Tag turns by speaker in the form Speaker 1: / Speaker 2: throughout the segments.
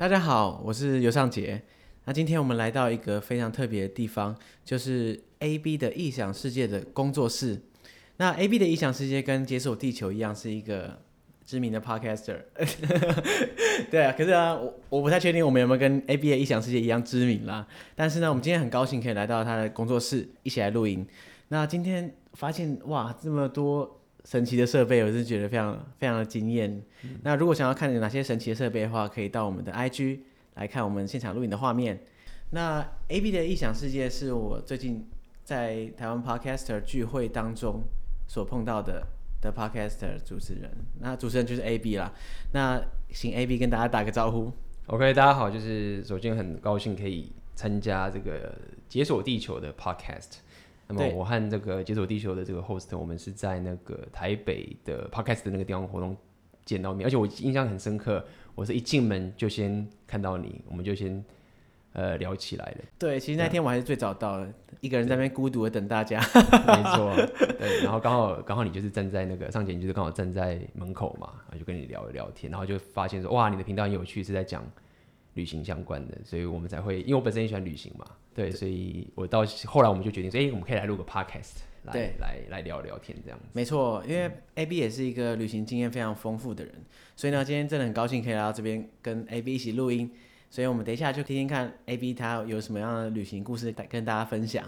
Speaker 1: 大家好，我是尤尚杰。那今天我们来到一个非常特别的地方，就是 AB 的异想世界的工作室。那 AB 的异想世界跟解锁地球一样，是一个知名的 podcaster。对啊，可是啊，我我不太确定我们有没有跟 AB 的异想世界一样知名啦。但是呢，我们今天很高兴可以来到他的工作室，一起来录音。那今天发现哇，这么多。神奇的设备，我是觉得非常非常的惊艳。嗯、那如果想要看有哪些神奇的设备的话，可以到我们的 IG 来看我们现场录影的画面。那 AB 的异想世界是我最近在台湾 Podcaster 聚会当中所碰到的的 Podcaster 主持人。那主持人就是 AB 啦。那请 AB 跟大家打个招呼。
Speaker 2: OK，大家好，就是首先很高兴可以参加这个解锁地球的 Podcast。那么我和这个解锁地球的这个 host，我们是在那个台北的 podcast 的那个地方活动见到面，而且我印象很深刻，我是一进门就先看到你，我们就先呃聊起来了。
Speaker 1: 对，其实那天我还是最早到的，嗯、一个人在那边孤独的等大家。
Speaker 2: 没错，对，然后刚好刚好你就是站在那个尚杰，你就是刚好站在门口嘛，然后就跟你聊一聊天，然后就发现说哇，你的频道很有趣，是在讲旅行相关的，所以我们才会，因为我本身也喜欢旅行嘛。对，所以我到后来我们就决定说，哎、欸，我们可以来录个 podcast，来对来来聊聊天这样子。
Speaker 1: 没错，因为 AB 也是一个旅行经验非常丰富的人，所以呢，今天真的很高兴可以来到这边跟 AB 一起录音。所以我们等一下就听听看 AB 他有什么样的旅行故事跟大家分享。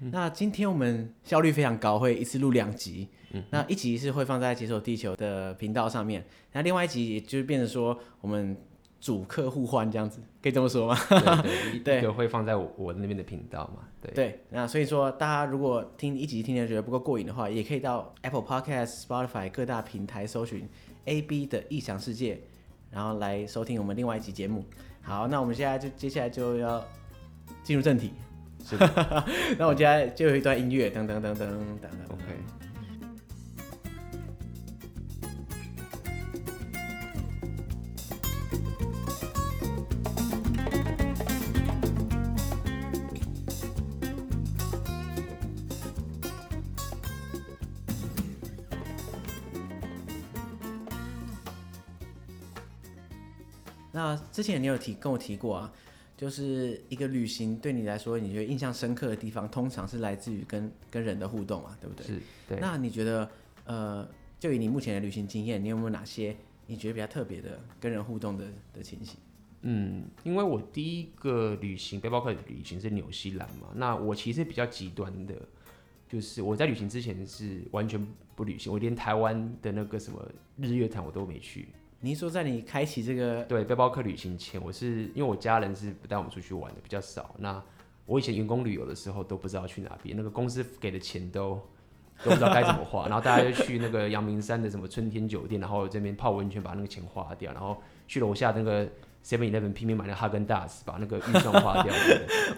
Speaker 1: 嗯、那今天我们效率非常高，会一次录两集。嗯、那一集是会放在解锁地球的频道上面，那另外一集也就是变成说我们。主客互换这样子，可以这么说吗？
Speaker 2: 对，对，一 个会放在我我那边的频道嘛。对
Speaker 1: 对，那所以说大家如果听一集听的觉得不够过瘾的话，也可以到 Apple Podcast、Spotify 各大平台搜寻 AB 的异想世界，然后来收听我们另外一集节目。好，那我们现在就接下来就要进入正题。是的，那我接下来就有一段音乐，噔噔噔噔噔噔。OK。之前你有提跟我提过啊，就是一个旅行对你来说，你觉得印象深刻的地方，通常是来自于跟跟人的互动嘛，对不对？
Speaker 2: 是。对。
Speaker 1: 那你觉得，呃，就以你目前的旅行经验，你有没有哪些你觉得比较特别的跟人互动的的情形？
Speaker 2: 嗯，因为我第一个旅行背包客旅行是纽西兰嘛，那我其实比较极端的，就是我在旅行之前是完全不旅行，我连台湾的那个什么日月潭我都没去。
Speaker 1: 你说在你开启这个
Speaker 2: 对背包客旅行前，我是因为我家人是不带我们出去玩的比较少。那我以前员工旅游的时候都不知道去哪边，那个公司给的钱都都不知道该怎么花。然后大家就去那个阳明山的什么春天酒店，然后这边泡温泉把那个钱花掉，然后去楼下那个 Seven Eleven 拼命买那哈根达斯，把那个预算花掉。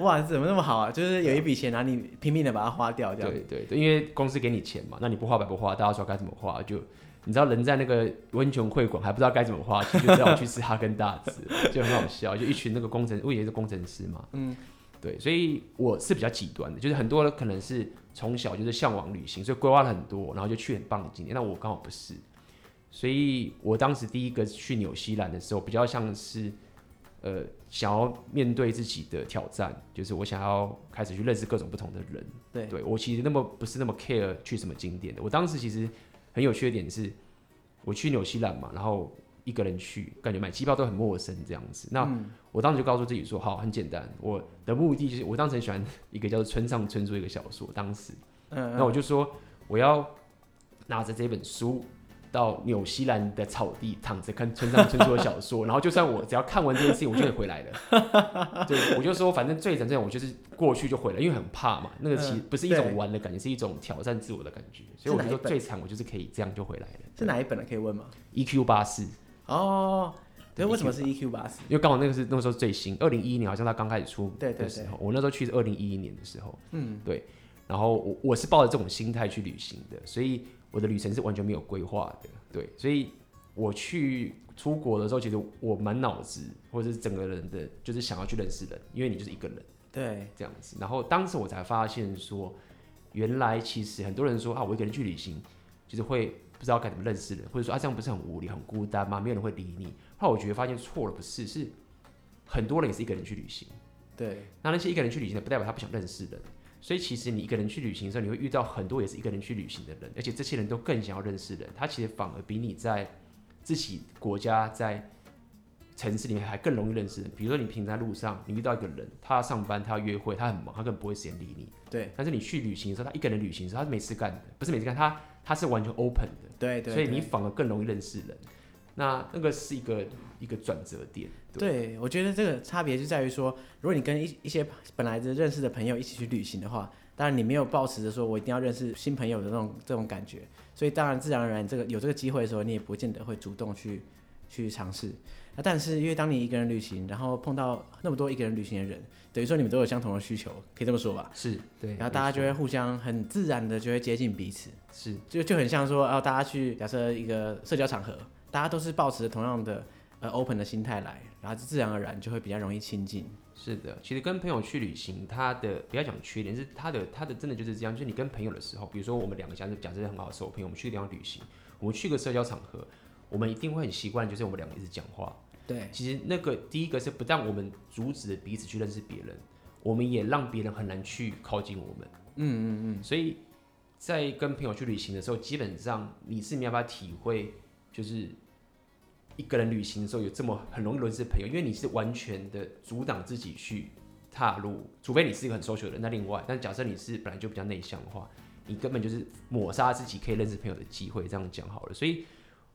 Speaker 1: 哇，怎么那么好啊？就是有一笔钱，然后你拼命的把它花掉，这样。
Speaker 2: 对对对，因为公司给你钱嘛，那你不花白不花，大家说该怎么花就。你知道人在那个温泉会馆还不知道该怎么花钱，就只好去吃哈根达斯，就很好笑。就一群那个工程，我以为是工程师嘛，嗯，对，所以我是比较极端的，就是很多人可能是从小就是向往旅行，所以规划了很多，然后就去很棒的景点。那我刚好不是，所以我当时第一个去纽西兰的时候，比较像是呃想要面对自己的挑战，就是我想要开始去认识各种不同的人。
Speaker 1: 对，
Speaker 2: 对我其实那么不是那么 care 去什么景点的，我当时其实。很有缺点是，我去纽西兰嘛，然后一个人去，感觉买机票都很陌生这样子。那我当时就告诉自己说，好，很简单，我的目的就是，我当时很喜欢一个叫做村上春树一个小说，当时，嗯，那我就说我要拿着这本书。到纽西兰的草地躺着看村上春树的小说，然后就算我只要看完这件事情，我就会回来了。对，我就说反正最惨这样，我就是过去就回来，因为很怕嘛。那个其实不是一种玩的感觉，是一种挑战自我的感觉。所以我就说最惨，我就是可以这样就回来了。
Speaker 1: 是哪一本呢？可以问吗
Speaker 2: ？EQ 八四。
Speaker 1: 哦，对，为什么是 EQ 八四？
Speaker 2: 因为刚好那个是那个时候最新，二零一一年好像他刚开始出的时候，我那时候去是二零一一年的时候。嗯，对。然后我我是抱着这种心态去旅行的，所以。我的旅程是完全没有规划的，对，所以我去出国的时候，其实我满脑子或者是整个人的，就是想要去认识人，因为你就是一个人，
Speaker 1: 对，
Speaker 2: 这样子。然后当时我才发现说，原来其实很多人说啊，我一个人去旅行，就是会不知道该怎么认识人，或者说啊，这样不是很无聊、很孤单吗？没有人会理你。后来我觉得发现错了，不是，是很多人也是一个人去旅行。
Speaker 1: 对，
Speaker 2: 那那些一个人去旅行的，不代表他不想认识人。所以其实你一个人去旅行的时候，你会遇到很多也是一个人去旅行的人，而且这些人都更想要认识人。他其实反而比你在自己国家在城市里面还更容易认识人。比如说你平常在路上，你遇到一个人，他要上班，他要约会，他很忙，他根本不会时间理你。
Speaker 1: 对。
Speaker 2: 但是你去旅行的时候，他一个人旅行的时候，他是没事干的，不是没事干，他他是完全 open 的。
Speaker 1: 对，对对。
Speaker 2: 所以你反而更容易认识人。那那个是一个一个转折点。对，
Speaker 1: 对，我觉得这个差别就在于说，如果你跟一一些本来的认识的朋友一起去旅行的话，当然你没有抱持着说我一定要认识新朋友的那种这种感觉，所以当然自然而然这个有这个机会的时候，你也不见得会主动去去尝试。那但是因为当你一个人旅行，然后碰到那么多一个人旅行的人，等于说你们都有相同的需求，可以这么说吧？
Speaker 2: 是对。
Speaker 1: 然后大家就会互相很自然的就会接近彼此，
Speaker 2: 是
Speaker 1: 就就很像说啊，大家去假设一个社交场合，大家都是抱持着同样的呃 open 的心态来，然后自然而然就会比较容易亲近。
Speaker 2: 是的，其实跟朋友去旅行，他的不要讲缺点，是他的他的真的就是这样，就是你跟朋友的时候，比如说我们两个假设假设很好的时候，朋友我们去个地方旅行，我们去个社交场合，我们一定会很习惯，就是我们两个一直讲话。
Speaker 1: 对，
Speaker 2: 其实那个第一个是不但我们阻止了彼此去认识别人，我们也让别人很难去靠近我们。
Speaker 1: 嗯嗯嗯。
Speaker 2: 所以在跟朋友去旅行的时候，基本上你是没有办法体会，就是。一个人旅行的时候有这么很容易认识朋友，因为你是完全的阻挡自己去踏入，除非你是一个很 social 的人。那另外，但假设你是本来就比较内向的话，你根本就是抹杀自己可以认识朋友的机会。这样讲好了。所以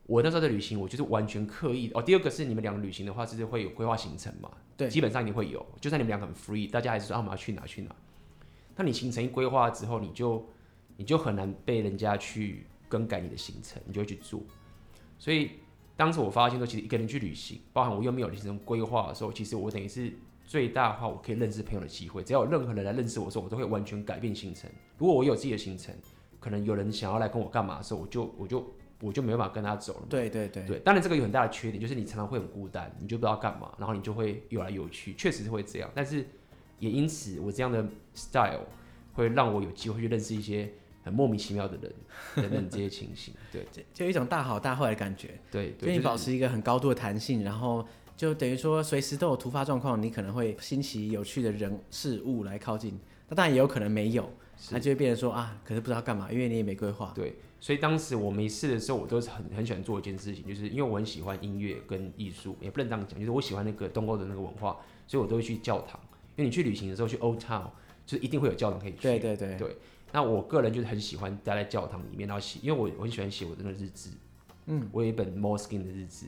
Speaker 2: 我那时候的旅行，我就是完全刻意哦。第二个是你们两个旅行的话，就是会有规划行程嘛？
Speaker 1: 对，
Speaker 2: 基本上你会有。就算你们两个很 free，大家还是说啊，我们要去哪去哪。那你行程一规划之后，你就你就很难被人家去更改你的行程，你就会去做。所以。当时我发现说，其实一个人去旅行，包含我又没有行程规划的时候，其实我等于是最大化我可以认识朋友的机会。只要有任何人来认识我的时候，我都会完全改变行程。如果我有自己的行程，可能有人想要来跟我干嘛的时候，我就我就我就没办法跟他走了。
Speaker 1: 对对对对，
Speaker 2: 当然这个有很大的缺点，就是你常常会很孤单，你就不知道干嘛，然后你就会游来游去，确实是会这样。但是也因此，我这样的 style 会让我有机会去认识一些。很莫名其妙的人等等这些情形，对，
Speaker 1: 就就一种大好大坏的感觉，
Speaker 2: 对，
Speaker 1: 所以你保持一个很高度的弹性，然后就等于说随时都有突发状况，你可能会新奇有趣的人事物来靠近，那当然也有可能没有，那就会变成说啊，可是不知道干嘛，因为你也没规划。
Speaker 2: 对，所以当时我没事的时候，我都是很很喜欢做一件事情，就是因为我很喜欢音乐跟艺术，也不能这样讲，就是我喜欢那个东欧的那个文化，所以我都会去教堂，因为你去旅行的时候去 Old Town，就是一定会有教堂可以去。
Speaker 1: 对对对
Speaker 2: 对。那我个人就是很喜欢待在教堂里面，然后写，因为我我很喜欢写我的那个日志，嗯，我有一本 Moleskine 的日志，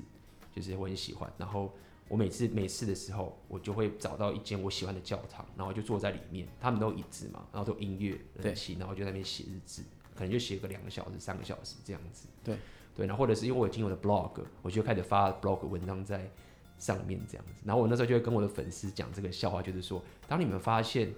Speaker 2: 就是我很喜欢。然后我每次每次的时候，我就会找到一间我喜欢的教堂，然后就坐在里面，他们都有椅子嘛，然后都有音乐、冷气，然后就在那边写日志，可能就写个两个小时、三个小时这样子。
Speaker 1: 对
Speaker 2: 对，然后或者是因为我已经有了 blog，我就开始发 blog 文章在上面这样子。然后我那时候就会跟我的粉丝讲这个笑话，就是说，当你们发现。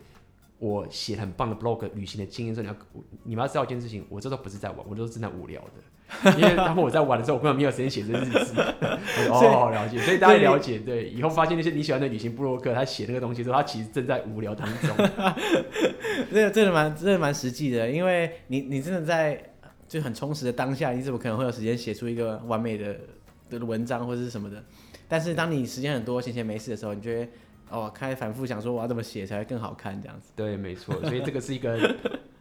Speaker 2: 我写很棒的 blog 旅行的经验之后，你要你们要知道一件事情，我这都不是在玩，我都是正在无聊的。因为当我在玩的时候，我根本没有时间写这日志。哦，了解，所以大家了解，对，以后发现那些你喜欢的旅行布洛克，他写那个东西的时候，他其实正在无聊当中。
Speaker 1: 这个真的蛮真的蛮实际的，因为你你真的在就很充实的当下，你怎么可能会有时间写出一个完美的的文章或者是什么的？但是当你时间很多、闲闲没事的时候，你觉得。哦，开反复想说我要怎么写才会更好看这样子。
Speaker 2: 对，没错，所以这个是一个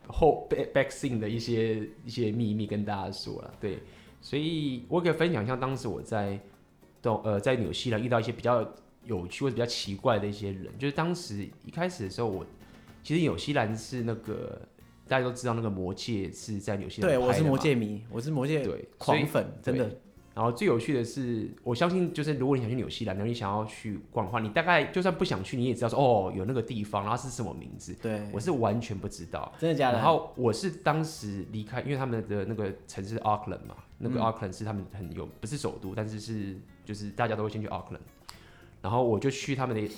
Speaker 2: 后 back back scene 的一些一些秘密跟大家说了。对，所以我可以分享一下当时我在东呃在纽西兰遇到一些比较有趣或者比较奇怪的一些人。就是当时一开始的时候我，我其实纽西兰是那个大家都知道那个魔戒是在纽西兰。
Speaker 1: 对，我是魔戒迷，我是魔戒
Speaker 2: 对
Speaker 1: 狂粉，真的。
Speaker 2: 然后最有趣的是，我相信就是如果你想去纽西兰，然后你想要去逛的话，你大概就算不想去，你也知道说哦，有那个地方，然后是什么名字。
Speaker 1: 对，
Speaker 2: 我是完全不知道，
Speaker 1: 真的假的？
Speaker 2: 然后我是当时离开，因为他们的那个城市 Auckland 嘛，那个 Auckland 是他们很有，不是首都，但是是就是大家都会先去 Auckland。然后我就去他们的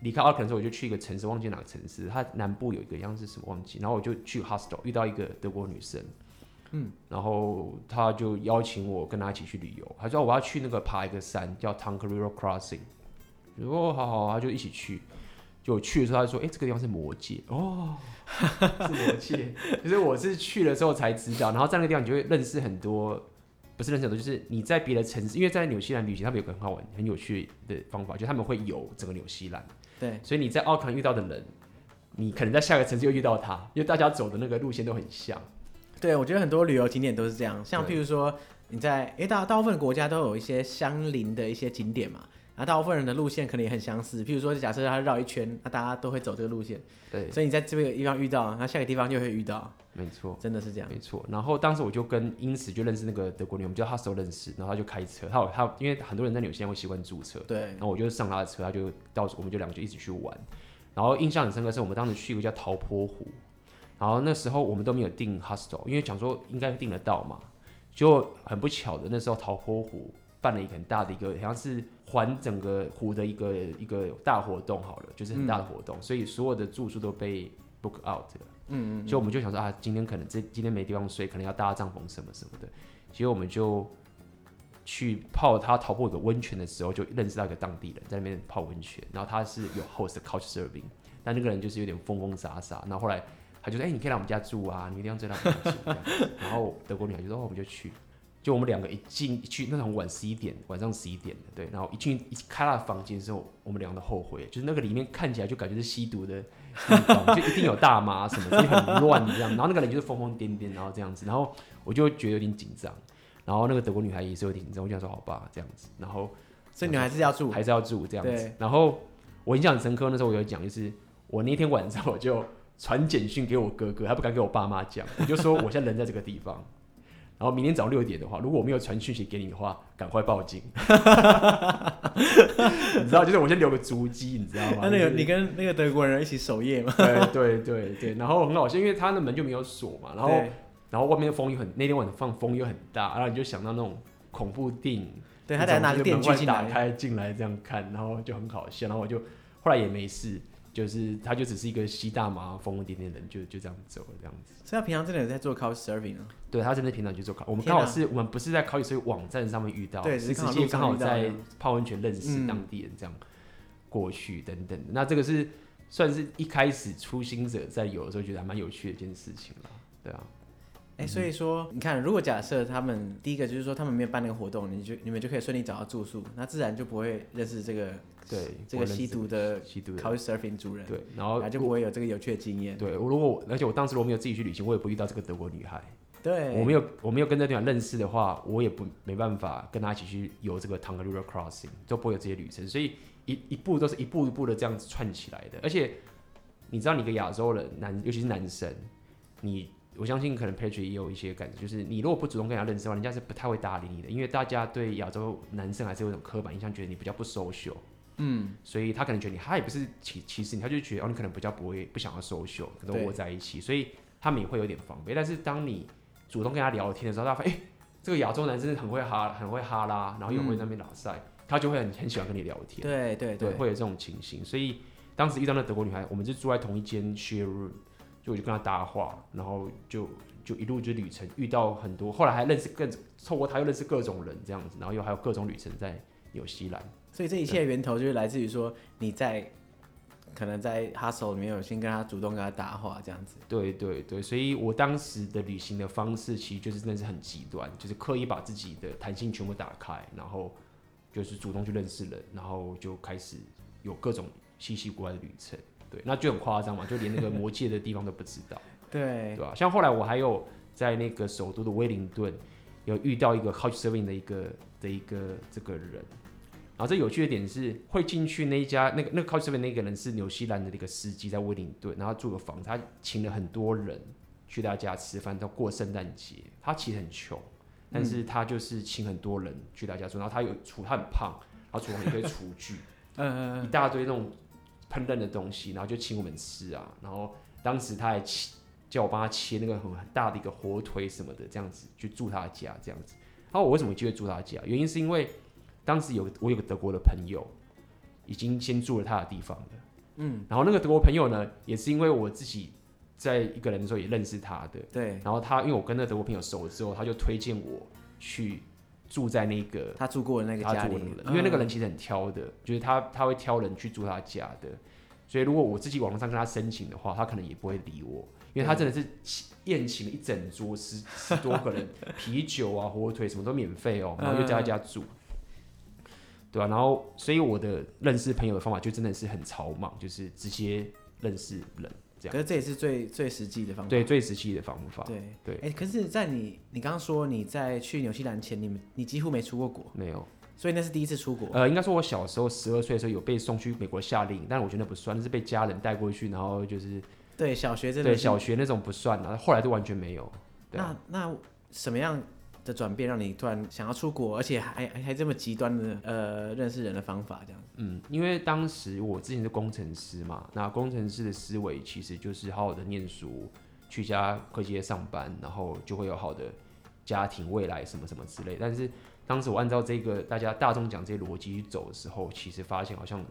Speaker 2: 离开 Auckland 之后，我就去一个城市，忘记哪个城市，它南部有一个样子什么忘记，然后我就去 hostel 遇到一个德国女生。嗯，然后他就邀请我跟他一起去旅游，他说我要去那个爬一个山叫 Tongariro Crossing，我说哦好好，他就一起去。就去的时候他就说，哎，这个地方是魔界哦，是魔界。其实我是去了之后才知道，然后在那个地方你就会认识很多不是认识很多，就是你在别的城市，因为在纽西兰旅行，他们有个很好玩、很有趣的方法，就是他们会游整个纽西兰。
Speaker 1: 对，
Speaker 2: 所以你在奥克兰遇到的人，你可能在下个城市又遇到他，因为大家走的那个路线都很像。
Speaker 1: 对，我觉得很多旅游景点都是这样，像譬如说你在，哎，大大部分国家都有一些相邻的一些景点嘛。那大部分人的路线可能也很相似，譬如说，假设他绕一圈，那大家都会走这个路线。
Speaker 2: 对，
Speaker 1: 所以你在这个地方遇到，那下个地方就会遇到。
Speaker 2: 没错，
Speaker 1: 真的是这样。
Speaker 2: 没错。然后当时我就跟因此就认识那个德国女，我们叫他时候认识，然后他就开车，他有他因为很多人在纽西兰会习惯租车，
Speaker 1: 对。
Speaker 2: 然后我就上他的车，他就到，我们就两个就一起去玩。然后印象很深刻是我们当时去一个叫陶坡湖，然后那时候我们都没有订 hostel，因为想说应该订得到嘛，就很不巧的那时候桃坡湖。办了一个很大的一个，好像是环整个湖的一个一个大活动，好了，就是很大的活动，嗯、所以所有的住宿都被 book out 了。嗯嗯。所以我们就想说啊，今天可能这今天没地方睡，可能要搭帐篷什么什么的。结果我们就去泡他陶坡的温泉的时候，就认识到一个当地人在那边泡温泉，然后他是有 host couch serving，但那个人就是有点疯疯傻傻。然后后来他就说：“哎、欸，你可以来我们家住啊，你一定要在那边住。”然后德国女孩就说：“哦，我们就去。”就我们两个一进一去，那种晚十一点，晚上十一点的，对，然后一进一开他的房间之后，我们两个都后悔，就是那个里面看起来就感觉是吸毒的地方，就一定有大麻什么，就很乱这样，然后那个人就是疯疯癫癫，然后这样子，然后我就觉得有点紧张，然后那个德国女孩也是有点紧张，我就想说好吧这样子，然后
Speaker 1: 所以你还是要住，
Speaker 2: 还是要住这样子，然后我印象很深刻，那时候我有讲，就是我那天晚上我就传简讯给我哥哥，他不敢给我爸妈讲，我就说我现在人在这个地方。然后明天早上六点的话，如果我没有传讯息给你的话，赶快报警。你知道，就是我先留个足迹，你知道吗？
Speaker 1: 那个你跟那个德国人一起守夜吗？
Speaker 2: 对对对对。然后很好笑，因为他的门就没有锁嘛，然后然后外面的风又很，那天晚上放风又很大，然后你就想到那种恐怖电影，
Speaker 1: 对，他在拿个电锯
Speaker 2: 打开进来这样看，然后就很好笑，然后我就后来也没事。就是他，就只是一个吸大麻、疯疯癫癫的人，就就这样走了，这样子。
Speaker 1: 所以他平常真的有在做 couch surfing 啊？
Speaker 2: 对，他真的平常就做 couch。我们刚好是我们不是在 couch surfing 网站上面遇到，
Speaker 1: 对，
Speaker 2: 是直接刚好在泡温泉认识当地人，这样过去等等。那这个是算是一开始初心者在有的时候觉得还蛮有趣的一件事情了，对啊。
Speaker 1: 哎、欸，所以说你看，如果假设他们第一个就是说他们没有办那个活动，你就你们就可以顺利找到住宿，那自然就不会认识这个
Speaker 2: 对
Speaker 1: 这个吸毒的
Speaker 2: 吸毒的
Speaker 1: Couchsurfing 主人，
Speaker 2: 对，然后
Speaker 1: 就不会有这个有趣的经验。
Speaker 2: 对，我如果而且我当时如果没有自己去旅行，我也不遇到这个德国女孩。
Speaker 1: 对，
Speaker 2: 我没有我没有跟这个女孩认识的话，我也不没办法跟她一起去游这个 River Crossing，就不会有这些旅程。所以一一步都是一步一步的这样子串起来的。而且你知道，你一个亚洲人男，尤其是男生，你。我相信可能 Patrick 也有一些感觉，就是你如果不主动跟人家认识的话，人家是不太会搭理你的，因为大家对亚洲男生还是有一种刻板印象，觉得你比较不 social，嗯，所以他可能觉得你，他也不是歧歧视你，他就觉得哦，你可能比较不会不想要 social，可能窝在一起，所以他们也会有点防备。但是当你主动跟他聊天的时候，他发现哎，这个亚洲男生很会哈，很会哈拉，然后又会在那边拉塞，嗯、他就会很很喜欢跟你聊天，
Speaker 1: 对对对，
Speaker 2: 对，会有这种情形。所以当时遇到那德国女孩，我们是住在同一间 share room。就我就跟他搭话，然后就就一路就旅程遇到很多，后来还认识更透过他又认识各种人这样子，然后又还有各种旅程在纽西兰。
Speaker 1: 所以这一切的源头就是来自于说你在可能在 hostel 里面有先跟他主动跟他搭话这样子。
Speaker 2: 对对对，所以我当时的旅行的方式其实就是真的是很极端，就是刻意把自己的弹性全部打开，然后就是主动去认识人，然后就开始有各种稀奇古怪的旅程。对，那就很夸张嘛，就连那个魔界的地方都不知道，
Speaker 1: 对，
Speaker 2: 对吧？像后来我还有在那个首都的威灵顿有遇到一个 Couchsurfing 的一个的一个这个人，然后这有趣的点是，会进去那一家那个那个 Couchsurfing 那个人是纽西兰的一个司机，在威灵顿，然后住个房，他请了很多人去他家吃饭，到过圣诞节。他其实很穷，但是他就是请很多人去他家住，然后他有厨，他很胖，然后厨房一堆厨具，嗯嗯，一大堆那种。烹饪的东西，然后就请我们吃啊，然后当时他还切叫我帮他切那个很很大的一个火腿什么的，这样子去住他家这样子。然后我为什么就会住他家？原因是因为当时有我有个德国的朋友，已经先住了他的地方了，嗯，然后那个德国朋友呢，也是因为我自己在一个人的时候也认识他的，
Speaker 1: 对，
Speaker 2: 然后他因为我跟那德国朋友熟了之后，他就推荐我去。住在那个
Speaker 1: 他住过的那个家里，
Speaker 2: 因为那个人其实很挑的，嗯、就是他他会挑人去住他家的，所以如果我自己网络上跟他申请的话，他可能也不会理我，因为他真的是宴请了一整桌十十多个人，啤酒啊、火腿什么都免费哦，然后又在他家住，对吧、啊？然后所以我的认识朋友的方法就真的是很草莽，就是直接认识人。
Speaker 1: 可是这也是最最实际的方法，
Speaker 2: 对，最实际的方法。
Speaker 1: 对。
Speaker 2: 对，
Speaker 1: 哎、欸，可是，在你你刚刚说你在去纽西兰前，你你几乎没出过国，
Speaker 2: 没有，
Speaker 1: 所以那是第一次出国。
Speaker 2: 呃，应该说我小时候十二岁的时候有被送去美国夏令营，但是我觉得那不算，那是被家人带过去，然后就是
Speaker 1: 对小学这
Speaker 2: 对小学那种不算，然后后来就完全没有。
Speaker 1: 那那什么样的转变让你突然想要出国，而且还还这么极端的呃认识人的方法这样？
Speaker 2: 嗯，因为当时我之前是工程师嘛，那工程师的思维其实就是好好的念书，去家科技业上班，然后就会有好的家庭、未来什么什么之类。但是当时我按照这个大家大众讲这些逻辑去走的时候，其实发现好像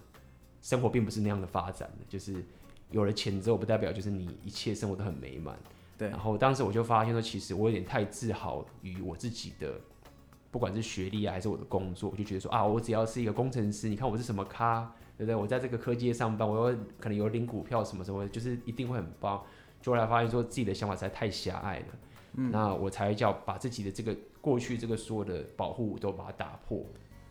Speaker 2: 生活并不是那样的发展的，就是有了钱之后，不代表就是你一切生活都很美满。
Speaker 1: 对，
Speaker 2: 然后当时我就发现说，其实我有点太自豪于我自己的，不管是学历啊，还是我的工作，我就觉得说啊，我只要是一个工程师，你看我是什么咖，对不对？我在这个科技业上班，我又可能有领股票什么什么，就是一定会很棒。就后来发现说自己的想法实在太狭隘了，嗯，那我才叫把自己的这个过去这个所有的保护都把它打破，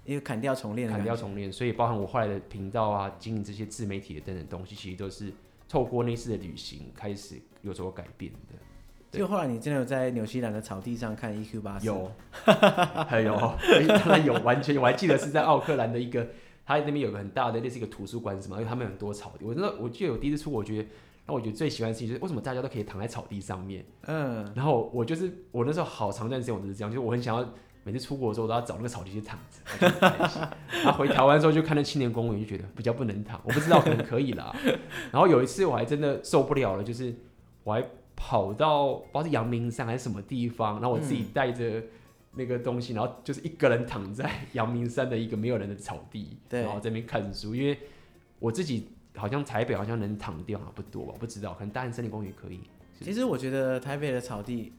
Speaker 1: 因为砍掉重练，
Speaker 2: 砍掉重练。所以包含我后来的频道啊，经营这些自媒体的等等东西，其实都是透过那次的旅行开始有所改变的。
Speaker 1: 就后来你真的有在纽西兰的草地上看 EQ 八四？
Speaker 2: 有，还有，当然有，完全有。我还记得是在奥克兰的一个，他那边有个很大的类似一个图书馆什么，因为他们有很多草地。我真的，我记得我第一次出国，我觉得，那我觉得最喜欢的事情就是为什么大家都可以躺在草地上面？嗯，然后我就是我那时候好长一段时间我都是这样，就是我很想要每次出国的时候我都要找那个草地去躺着。然后回台湾之后就看到青年公园，就觉得比较不能躺，我不知道可能可以啦。然后有一次我还真的受不了了，就是我还。跑到不知道是阳明山还是什么地方，然后我自己带着那个东西，嗯，然后就是一个人躺在阳明山的一个没有人的草地，然后在那边看书。因为我自己好像台北好像能躺的地方不多吧，我不知道，可能大安森林公园可以。
Speaker 1: 其实我觉得台北的草地，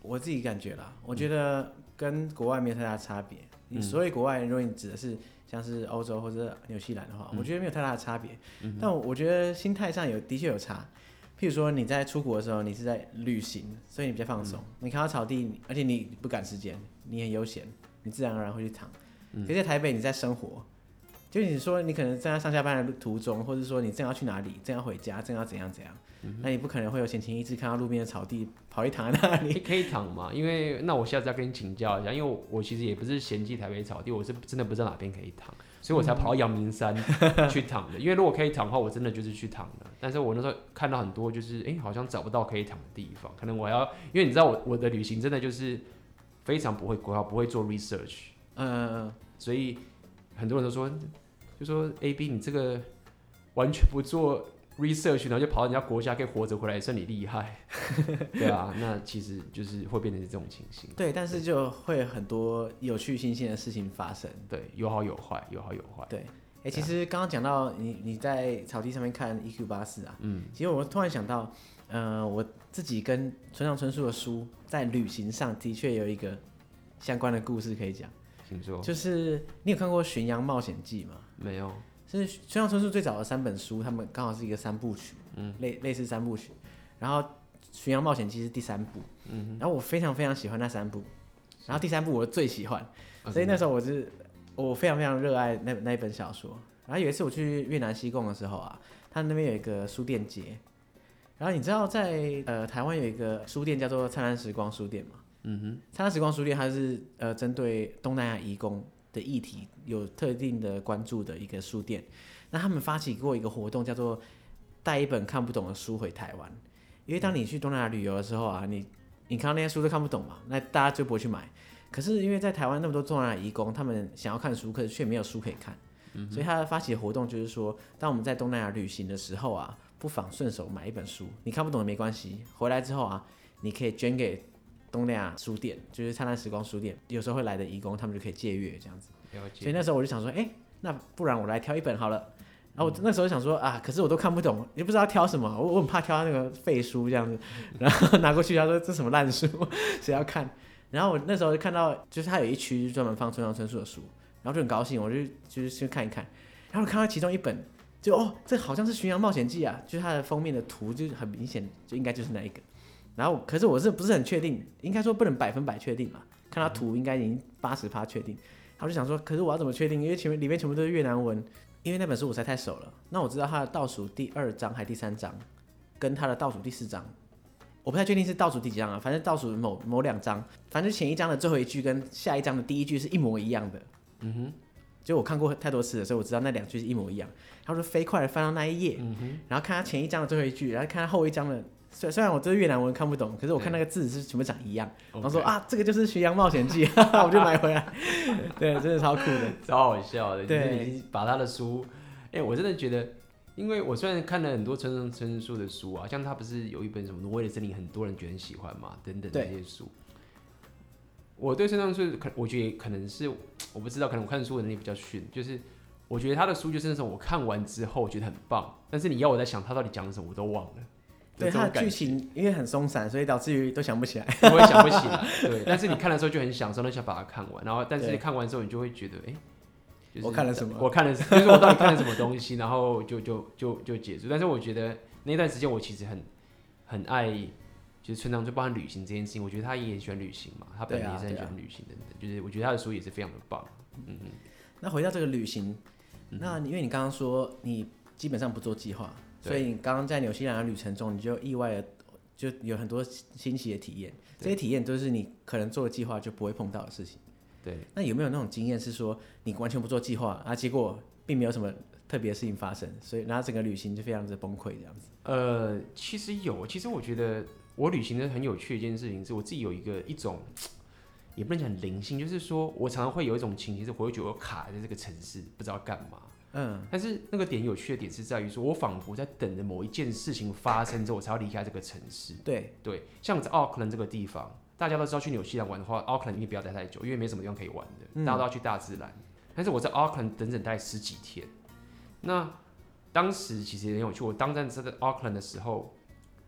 Speaker 1: 我自己感觉啦，我觉得跟国外没有太大差别。你所谓国外，如果你指的是像是欧洲或者纽西兰的话，嗯，我觉得没有太大的差别，嗯。但我觉得心态上有的确有差。譬如说你在出国的时候，你是在旅行，所以你比较放松，嗯。你看到草地，而且你不赶时间，你很悠闲，你自然而然会去躺。嗯、可是在台北，你在生活，就你说你可能正在上下班的途中，或者说你正要去哪里，正要回家，正要怎样怎样，嗯、那你不可能会有闲情逸致看到路边的草地，跑去躺在那里。
Speaker 2: 可以躺嘛？因为那我下次要跟你请教一下，因为我，我其实也不是嫌弃台北草地，我是真的不知道哪边可以躺。所以我才跑到阳明山 去躺的，因为如果可以躺的话，我真的就是去躺的。但是我那时候看到很多，就是哎、欸，好像找不到可以躺的地方。可能我要，因为你知道我我的旅行真的就是非常不会规划，不会做 research。嗯嗯嗯。所以很多人都说，就说 AB 你这个完全不做。research，然后就跑到人家国家可以活着回来，也算你厉害，对啊，那其实就是会变成是这种情形。
Speaker 1: 对，但是就会很多有趣新鲜的事情发生。
Speaker 2: 对，有好有坏，有好有坏。
Speaker 1: 对，哎、欸，其实刚刚讲到你你在草地上面看 EQ 八四啊，嗯，其实我突然想到，嗯、呃，我自己跟村上春树的书在旅行上的确有一个相关的故事可以讲。
Speaker 2: 请说。就是
Speaker 1: 你有看过《巡洋冒险记》吗？
Speaker 2: 没有。
Speaker 1: 是村上春树最早的三本书，他们刚好是一个三部曲，嗯，类类似三部曲。然后《巡洋冒险记》是第三部，嗯，然后我非常非常喜欢那三部，然后第三部我最喜欢，所以那时候我是我非常非常热爱那那一本小说。然后有一次我去越南西贡的时候啊，他那边有一个书店街，然后你知道在呃台湾有一个书店叫做灿烂时光书店吗？嗯哼，灿烂时光书店它是呃针对东南亚移工的议题有特定的关注的一个书店，那他们发起过一个活动，叫做带一本看不懂的书回台湾。因为当你去东南亚旅游的时候啊，你你看到那些书都看不懂嘛，那大家就不会去买。可是因为在台湾那么多东南亚移工，他们想要看书，可是却没有书可以看，所以他发起的活动就是说，当我们在东南亚旅行的时候啊，不妨顺手买一本书，你看不懂也没关系，回来之后啊，你可以捐给。东南亚书店就是灿烂时光书店，有时候会来的义工，他们就可以借阅这样子。所以那时候我就想说，哎、欸，那不然我来挑一本好了。然后我那时候想说啊，可是我都看不懂，也不知道挑什么，我我很怕挑那个废书这样子。然后拿过去，他说这什么烂书，谁要看？然后我那时候就看到，就是他有一区专门放村上春树的书，然后就很高兴，我就就是去看一看。然后看到其中一本就哦，这好像是《巡洋冒险记》啊，就是它的封面的图就是很明显，就应该就是那一个。然后，可是我是不是很确定？应该说不能百分百确定嘛。看他图应该已经八十趴确定。他就想说，可是我要怎么确定？因为前面里面全部都是越南文，因为那本书我实在太熟了。那我知道他的倒数第二章还第三章，跟他的倒数第四章，我不太确定是倒数第几章啊。反正倒数某某两章，反正前一章的最后一句跟下一章的第一句是一模一样的。嗯哼，就我看过太多次了，所以我知道那两句是一模一样。他说飞快的翻到那一页，嗯哼，然后看他前一章的最后一句，然后看他后一章的。虽虽然我这越南文看不懂，可是我看那个字是全部长一样。然后说啊，这个就是《巡洋冒险记》，我就买回来。对，真的超酷的，
Speaker 2: 超好笑的。对，你把他的书，哎、欸，我真的觉得，因为我虽然看了很多村上春树的书啊，像他不是有一本什么《挪威的森林》，很多人觉得很喜欢嘛，等等这些书。我对村上春树可，我觉得可能是我不知道，可能我看书的能力比较逊，就是我觉得他的书就是那种我看完之后觉得很棒，但是你要我在想他到底讲什么，我都忘了。
Speaker 1: 对，它的剧情因为很松散，所以导致于都想不起来，
Speaker 2: 我也想不起来。对，但是你看的时候就很享受，那想把它看完。然后，但是看完之后，你就会觉得，哎、欸就是，
Speaker 1: 我看了什么？
Speaker 2: 我看了，就是我到底看了什么东西？然后就就就就结束。但是我觉得那段时间我其实很很爱，就是村上就包含旅行这件事情。我觉得他也很喜欢旅行嘛，他本人也是很喜欢旅行的、啊啊。就是我觉得他的书也是非常的棒。嗯嗯。
Speaker 1: 那回到这个旅行，那因为你刚刚说你基本上不做计划。所以你刚刚在纽西兰的旅程中，你就意外的就有很多新奇的体验，这些体验都是你可能做了计划就不会碰到的事情。
Speaker 2: 对，
Speaker 1: 那有没有那种经验是说你完全不做计划啊，结果并没有什么特别的事情发生，所以然后整个旅行就非常的崩溃这样子？
Speaker 2: 呃，其实有，其实我觉得我旅行的很有趣的一件事情是我自己有一个一种也不能讲灵性，就是说我常常会有一种情形是我会觉得我卡在这个城市不知道干嘛。
Speaker 1: 嗯，
Speaker 2: 但是那个点有趣的点是在于说，我仿佛在等着某一件事情发生之后，我才要离开这个城市。
Speaker 1: 对
Speaker 2: 对，像在奥克兰这个地方，大家都知道去纽西兰玩的话，奥克兰一定不要待太久，因为没什么地方可以玩的，嗯、大家都要去大自然。但是我在奥克兰整整待十几天。那当时其实很有趣，我当站在奥克兰的时候，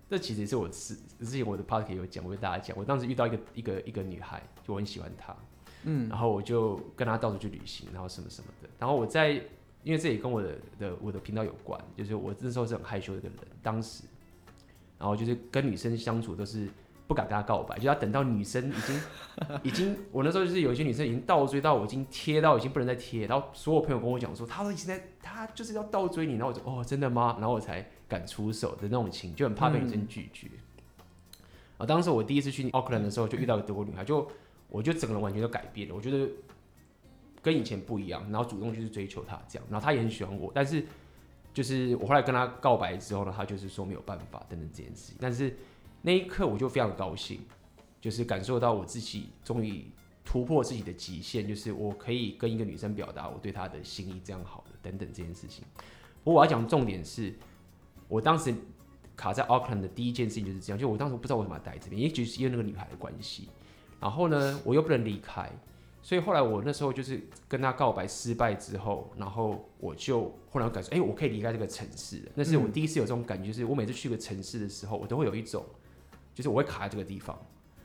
Speaker 2: 这其实是我之之前我的 podcast 有讲，我跟大家讲，我当时遇到一个一个一个女孩，就我很喜欢她，嗯，然后我就跟她到处去旅行，然后什么什么的，然后我在。因为这也跟我的的我的频道有关，就是我那时候是很害羞的一个人，当时，然后就是跟女生相处都是不敢跟她告白，就要等到女生已经已经，我那时候就是有一些女生已经倒追到我已经贴到已经不能再贴，然后所有朋友跟我讲说，他说现在他就是要倒追你，然后我就哦真的吗？然后我才敢出手的那种情，就很怕被女生拒绝。啊、嗯，当时我第一次去奥克兰的时候，就遇到一个德国女孩，就我就整个人完全都改变了，我觉得。跟以前不一样，然后主动去追求他这样，然后他也很喜欢我，但是就是我后来跟他告白之后呢，他就是说没有办法等等这件事情。但是那一刻我就非常高兴，就是感受到我自己终于突破自己的极限，就是我可以跟一个女生表达我对她的心意，这样好了等等这件事情。不过我要讲重点是，我当时卡在奥克兰的第一件事情就是这样，就我当时不知道为什么要待这边，也许是因为那个女孩的关系，然后呢我又不能离开。所以后来我那时候就是跟他告白失败之后，然后我就后来感受，哎、欸，我可以离开这个城市了。那是我第一次有这种感觉，就是我每次去个城市的时候，我都会有一种，就是我会卡在这个地方，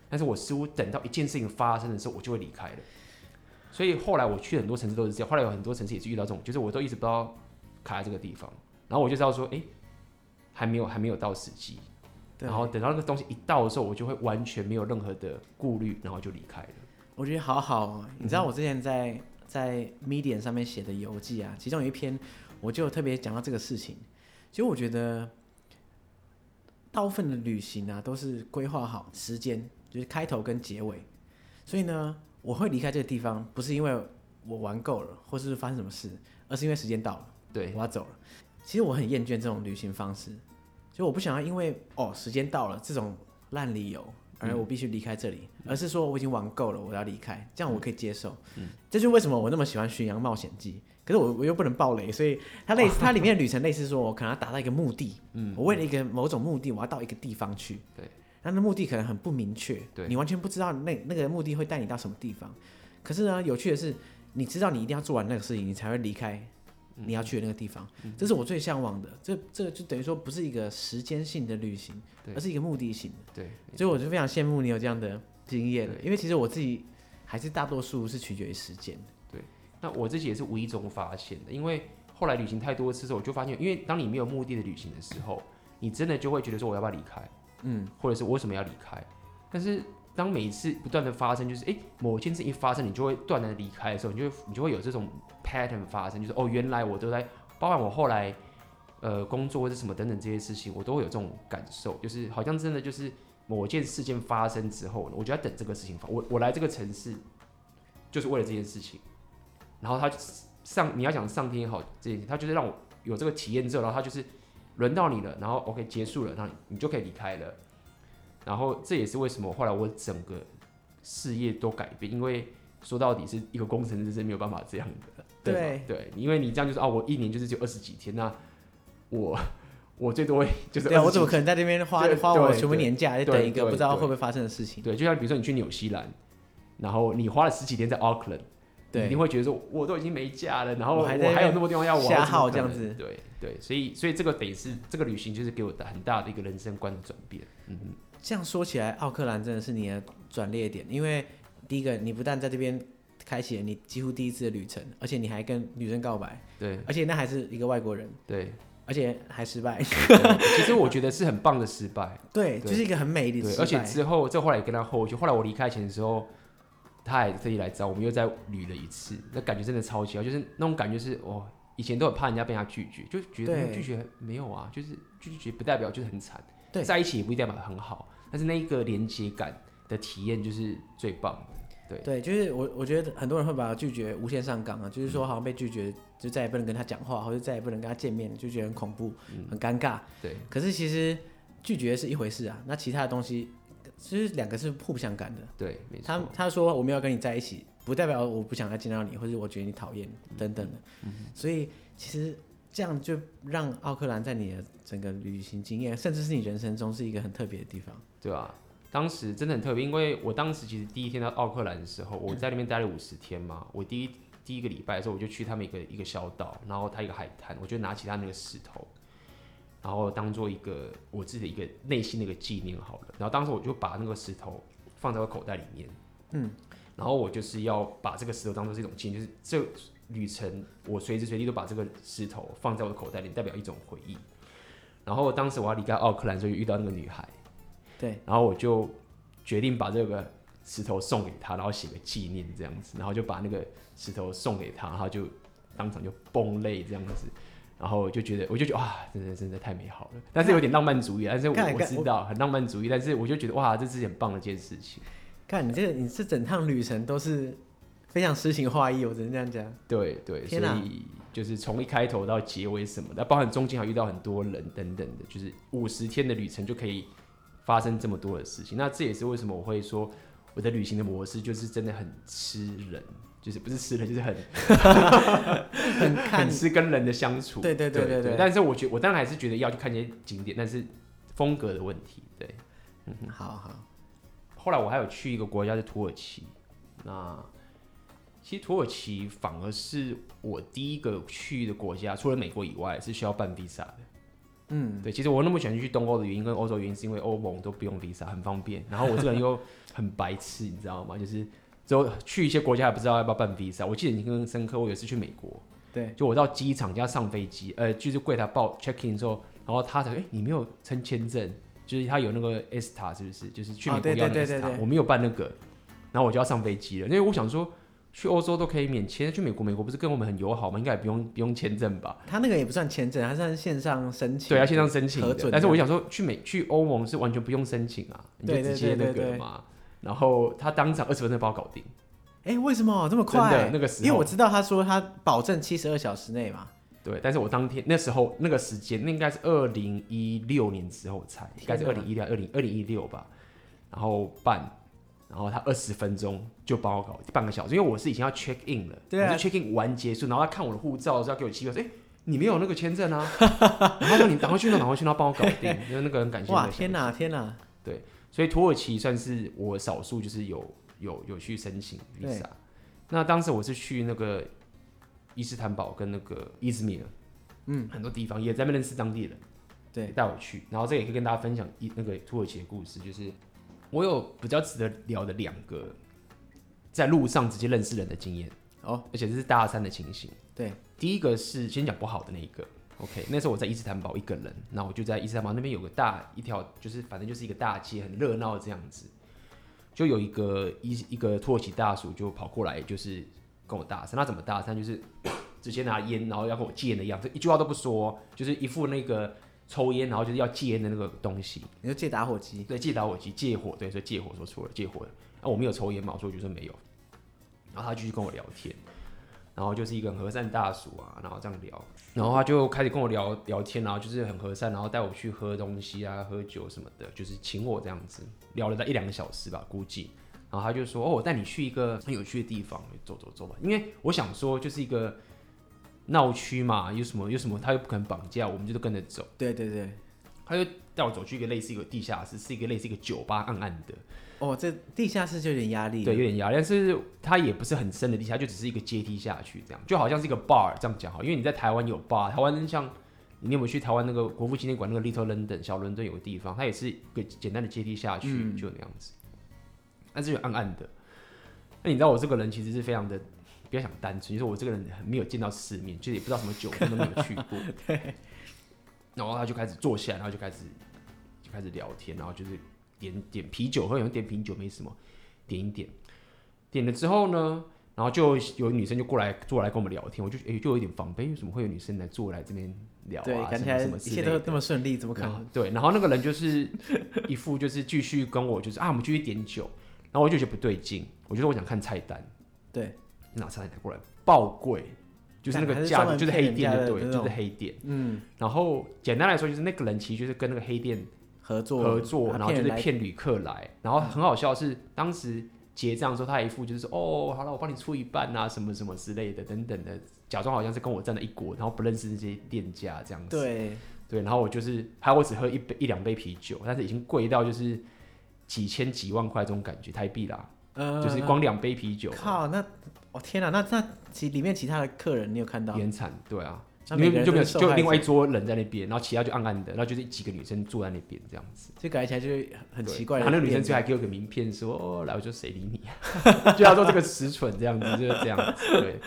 Speaker 2: 但是我似乎等到一件事情发生的时候，我就会离开了。所以后来我去很多城市都是这样，后来有很多城市也是遇到这种，就是我都一直不知道卡在这个地方，然后我就知道说，哎、欸，还没有还没有到时机，然后等到那个东西一到的时候，我就会完全没有任何的顾虑，然后就离开了。
Speaker 1: 我觉得好好哦，你知道我之前在在 Medium 上面写的游记啊，其中有一篇我就特别讲到这个事情。其实我觉得大部分的旅行啊，都是规划好时间，就是开头跟结尾。所以呢，我会离开这个地方，不是因为我玩够了，或是发生什么事，而是因为时间到了，
Speaker 2: 对，
Speaker 1: 我要走了。其实我很厌倦这种旅行方式，就我不想要因为哦时间到了这种烂理由。而我必须离开这里，而是说我已经玩够了，我要离开，这样我可以接受。嗯，这就是为什么我那么喜欢《巡洋冒险记》。可是我我又不能暴雷，所以它类似它里面的旅程类似说，我可能要达到一个目的。嗯，我为了一个某种目的，我要到一个地方去。
Speaker 2: 对，
Speaker 1: 那那目的可能很不明确。
Speaker 2: 对，
Speaker 1: 你完全不知道那那个目的会带你到什么地方。可是呢，有趣的是，你知道你一定要做完那个事情，你才会离开。你要去的那个地方，嗯、这是我最向往的。这这个就等于说不是一个时间性的旅行，而是一个目的性的。
Speaker 2: 对，
Speaker 1: 所以我就非常羡慕你有这样的经验。因为其实我自己还是大多数是取决于时间。
Speaker 2: 对，那我自己也是无意中发现的。因为后来旅行太多次之后，我就发现，因为当你没有目的的旅行的时候，你真的就会觉得说我要不要离开，
Speaker 1: 嗯，
Speaker 2: 或者是我为什么要离开？但是当每一次不断的发生，就是哎、欸，某件事一发生，你就会断然离开的时候，你就会你就会有这种 pattern 发生，就是哦，原来我都在，包含我后来呃工作或者什么等等这些事情，我都会有这种感受，就是好像真的就是某件事件发生之后，我就要等这个事情发，我我来这个城市就是为了这件事情，然后他上你要讲上天也好这件事情，他就是让我有这个体验之后，然后他就是轮到你了，然后 OK 结束了，然后你就可以离开了。然后这也是为什么后来我整个事业都改变，因为说到底是一个工程师是没有办法这样的，对对，对，因为你这样就是啊，我一年就是就二十几天，那我我最多就是
Speaker 1: 对啊，我怎么可能在这边花花我全部年假，就等一个不知道会不会发生的事情？
Speaker 2: 对，就像比如说你去纽西兰，然后你花了十几天在 Auckland，对，你会觉得说我都已经没假了，然后我还有那么多地方要玩，
Speaker 1: 瞎耗这样子，
Speaker 2: 对对，所以所以这个得是这个旅行就是给我的很大的一个人生观的转变，嗯哼。
Speaker 1: 这样说起来，奥克兰真的是你的转捩点，因为第一个，你不但在这边开启了你几乎第一次的旅程，而且你还跟女生告白，
Speaker 2: 对，
Speaker 1: 而且那还是一个外国人，
Speaker 2: 对，
Speaker 1: 而且还失败。
Speaker 2: 其实我觉得是很棒的失败，
Speaker 1: 对，对。就是一个很美丽的失败。
Speaker 2: 而且之后，这后来也跟他后续，后来我离开前的时候，他也特意来找我们，又再旅了一次，那感觉真的超级好，就是那种感觉是，哦，以前都很怕人家被他拒绝，就觉得拒绝没有啊，就是拒绝不代表就是很惨。对，在一起也不一定代表很好，但是那一个连接感的体验就是最棒的。对，
Speaker 1: 对，就是我我觉得很多人会把拒绝无限上纲啊，就是说好像被拒绝就再也不能跟他讲话，或者再也不能跟他见面，就觉得很恐怖、嗯、很尴尬。
Speaker 2: 对，
Speaker 1: 可是其实拒绝是一回事啊，那其他的东西其实两个是互不相干的。
Speaker 2: 对，没错。
Speaker 1: 他他说我没有跟你在一起，不代表我不想再见到你，或者我觉得你讨厌等等的。嗯、所以其实。这样就让奥克兰在你的整个旅行经验，甚至是你人生中是一个很特别的地方，
Speaker 2: 对啊，当时真的很特别，因为我当时其实第一天到奥克兰的时候，我在那边待了五十天嘛。我第一第一个礼拜的时候，我就去他们一个一个小岛，然后他一个海滩，我就拿起他那个石头，然后当做一个我自己的一个内心的一个纪念好了。然后当时我就把那个石头放在我口袋里面，嗯，然后我就是要把这个石头当做是一种纪念，就是这。旅程，我随时随地都把这个石头放在我的口袋里，代表一种回忆。然后当时我要离开奥克兰，所以遇到那个女孩，
Speaker 1: 对，
Speaker 2: 然后我就决定把这个石头送给他，然后写个纪念这样子，然后就把那个石头送给他，然后就当场就崩泪这样子，然后我就觉得，我就觉得哇，真的真的太美好了，但是有点浪漫主义，但是我，我知道很浪漫主义，但是我就觉得哇，这是很棒的一件事情。
Speaker 1: 看你这个，你这整趟旅程都是。非常诗情画意，我只能这样讲。
Speaker 2: 对对，所以就是从一开头到结尾什么的，包含中间还遇到很多人等等的，就是五十天的旅程就可以发生这么多的事情。那这也是为什么我会说我的旅行的模式就是真的很吃人，就是不是吃人，就是很 很看 很吃跟人的相
Speaker 1: 处。对对对对对。
Speaker 2: 但是我觉得我当然还是觉得要去看一些景点，但是风格的问题。对，
Speaker 1: 嗯哼，好好。
Speaker 2: 后来我还有去一个国家是土耳其，那。其实土耳其反而是我第一个去的国家，除了美国以外是需要办 visa 的。嗯，对，其实我那么喜欢去东欧的原因跟欧洲原因，是因为欧盟都不用 visa，很方便。然后我这个人又 很白痴，你知道吗？就是之后去一些国家还不知道要不要办 visa。我记得你跟深刻，我有一次去美国，
Speaker 1: 对，
Speaker 2: 就我到机场就要上飞机，呃，就是柜台报 check in 之后，然后他才哎、欸，你没有申签证，就是他有那个 ESTA 是不是？就是去美国要那个 ESTA，我没有办那个，然后我就要上飞机了，因为我想说。去欧洲都可以免签，去美国，美国不是跟我们很友好吗？应该也不用不用签证吧？
Speaker 1: 他那个也不算签证，他算线上申请。
Speaker 2: 对啊，线上申请的。但是我想说，去美去欧盟是完全不用申请啊，你就直接那个了嘛。然后他当场二十分钟把我搞定。
Speaker 1: 哎、欸，为什么这么快？
Speaker 2: 那个时候，
Speaker 1: 因为我知道他说他保证七十二小时内嘛。
Speaker 2: 对，但是我当天那时候那个时间，那应该是二零一六年之后才，应该是二零一六二零二零一六吧。然后办。然后他二十分钟就帮我搞半个小时，因为我是已经要 check in 了，对啊，我是 check in 完结束，然后他看我的护照是要给我机票，哎，你没有那个签证啊？然后说你赶快去，那赶快去，然后帮我搞定，因为那个很感谢。
Speaker 1: 哇，天哪，天哪！
Speaker 2: 对，所以土耳其算是我少数就是有有有去申请 visa。那当时我是去那个伊斯坦堡跟那个伊兹密尔，嗯，很多地方也在那边认识当地人，对，带我去。然后这也可以跟大家分享一那个土耳其的故事，就是。我有比较值得聊的两个在路上直接认识人的经验。
Speaker 1: 哦，
Speaker 2: 而且这是大三的情形。
Speaker 1: 对，
Speaker 2: 第一个是先讲不好的那一个。OK，那时候我在伊斯坦堡一个人，然后我就在伊斯坦堡那边有个大一条，就是反正就是一个大街，很热闹这样子。就有一个一一个土耳其大叔就跑过来，就是跟我搭讪。他怎么搭讪？就是 直接拿烟，然后要跟我戒烟的样子，一句话都不说，就是一副那个抽烟，然后就是要戒烟的那个东西。
Speaker 1: 你说戒打火机？
Speaker 2: 对，戒打火机，戒火。对，所以戒火说错了，戒火。啊，我没有抽烟嘛，所以我就说没有。然后他继续跟我聊天。然后就是一个很和善大叔啊，然后这样聊，然后他就开始跟我聊聊天，然后就是很和善，然后带我去喝东西啊，喝酒什么的，就是请我这样子聊了在一两个小时吧，估计。然后他就说：“哦，我带你去一个很有趣的地方，走走走吧。”因为我想说，就是一个闹区嘛，有什么有什么，他又不肯绑架我们，就都跟着走。
Speaker 1: 对对对，
Speaker 2: 他就带我走去一个类似一个地下室，是一个类似一个酒吧，暗暗的。
Speaker 1: 哦，这地下室就有点压力，
Speaker 2: 对，有点压力，但是它也不是很深的地下，就只是一个阶梯下去，这样就好像是一个 bar 这样讲哈。因为你在台湾有 bar，台湾像你有没有去台湾那个国父纪念馆那个 Little London 小伦敦有个地方，它也是一个简单的阶梯下去，嗯、就那样子，但是有暗暗的。那你知道我这个人其实是非常的比较想单纯，就是我这个人很没有见到世面，就是也不知道什么酒店都没有去过。对。然后他就开始坐下来，然后就开始就开始聊天，然后就是。点点啤酒，喝，有人点啤酒没什么，点一点，点了之后呢，然后就有女生就过来坐来跟我们聊天，我就哎、欸、就有点防备，为什么会有女生来坐来这边聊啊？对，
Speaker 1: 感觉什么一切都这么顺利，怎么可能？
Speaker 2: 对，然后那个人就是一副就是继续跟我就是啊，我们继续点酒，然后我就觉得不对劲，我觉得我想看菜单，
Speaker 1: 对，
Speaker 2: 拿菜单过来，爆贵，就是那个价就是黑店的，对，就是黑店，嗯，然后简单来说就是那个人其实就是跟那个黑店。
Speaker 1: 合作
Speaker 2: 合作，然后就是骗旅客来，然后很好笑的是，当时结账的时候，他还一副就是说，哦，好了，我帮你出一半啊，什么什么之类的，等等的，假装好像是跟我站在一国，然后不认识那些店家这样子。
Speaker 1: 对
Speaker 2: 对，然后我就是，还有我只喝一杯一两杯啤酒，但是已经贵到就是几千几万块这种感觉，台币啦，呃，就是光两杯啤酒。
Speaker 1: 靠，那我、哦、天哪，那那其里面其他的客人你有看到？
Speaker 2: 严惨，对啊。因为就没有，就另外一桌人在那边，然后其他就暗暗的，然后就是几个女生坐在那边这样子，
Speaker 1: 就感觉起来就很奇怪。
Speaker 2: 然后那个女生最后还给我个名片，说：“哦，来，我就谁理你啊？” 就要做这个实蠢这样子，就是这样子。对，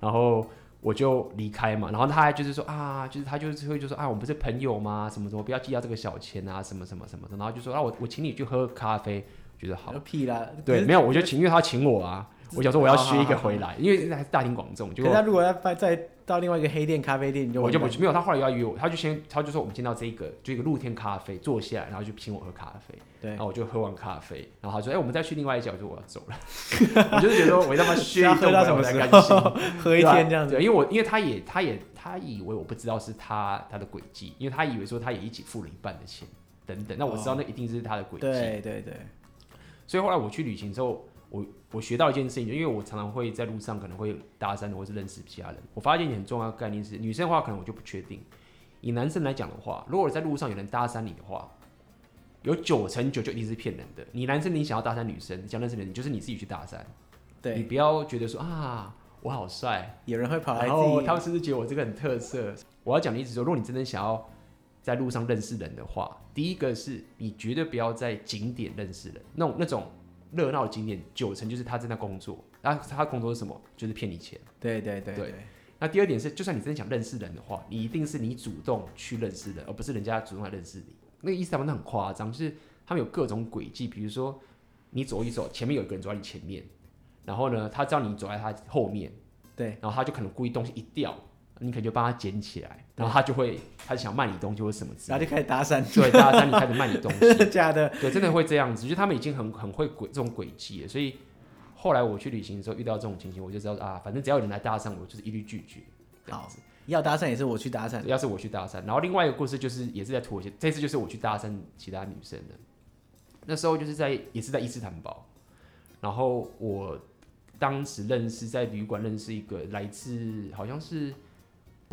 Speaker 2: 然后我就离开嘛，然后他还就是说啊，就是他就是会就说啊，我们不是朋友吗？什么什么，不要计较这个小钱啊，什么什么什么的。然后就说啊，我我请你去喝咖啡，觉得好。
Speaker 1: 屁啦！
Speaker 2: 对，没有，我就请，因为他请我啊。我想说我要学一个回来，因为还是大庭广众。就
Speaker 1: 他如果要再到另外一个黑店咖啡店，就
Speaker 2: 我就不去。没有，他后来又要约我，他就先他就说我们见到这个就一个露天咖啡，坐下来，然后就请我喝咖啡。
Speaker 1: 对，
Speaker 2: 然后我就喝完咖啡，然后他说：“哎、欸，我们再去另外一家。”我说：“我要走了。”我就是觉得我他妈需要喝到什么时候？
Speaker 1: 喝一天这样子。
Speaker 2: 因为我因为他也他也他以为我不知道是他他的诡计，因为他以为说他也一起付了一半的钱等等。那我知道那一定是他的诡计。
Speaker 1: 对对对。
Speaker 2: 所以后来我去旅行之后。我我学到一件事情，就因为我常常会在路上可能会搭讪或是认识其他人。我发现很重要的概念是，女生的话可能我就不确定。以男生来讲的话，如果在路上有人搭讪你的话，有九成九就一定是骗人的。你男生你想要搭讪女生，想认识人，你就是你自己去搭讪。
Speaker 1: 对，
Speaker 2: 你不要觉得说啊我好帅，
Speaker 1: 有人会跑来，
Speaker 2: 然后他们是不是觉得我这个很特色？我要讲的意思说，如果你真的想要在路上认识人的话，第一个是你绝对不要在景点认识人，那种那种。热闹的景点九成就是他正在工作，然后他工作是什么？就是骗你钱。
Speaker 1: 对对对对。
Speaker 2: 那第二点是，就算你真的想认识人的话，你一定是你主动去认识人，而不是人家主动来认识你。那个意思他们很夸张，就是他们有各种诡计，比如说你走一走，前面有一个人走在你前面，然后呢，他知道你走在他后面，
Speaker 1: 对，
Speaker 2: 然后他就可能故意东西一掉。你可能就帮他捡起来，然后他就会，他就想卖你东西或什么之类的，
Speaker 1: 然后就开始搭讪，
Speaker 2: 对，搭讪你开始卖你东西，
Speaker 1: 假的，
Speaker 2: 对，真的会这样子，就他们已经很很会诡这种诡计了，所以后来我去旅行的时候遇到这种情形，我就知道啊，反正只要有人来搭讪，我就是一律拒绝。
Speaker 1: 这样子，要搭讪也是我去搭讪，
Speaker 2: 要是我去搭讪，然后另外一个故事就是也是在土耳其，这次就是我去搭讪其他女生的，那时候就是在也是在伊斯坦堡，然后我当时认识在旅馆认识一个来自好像是。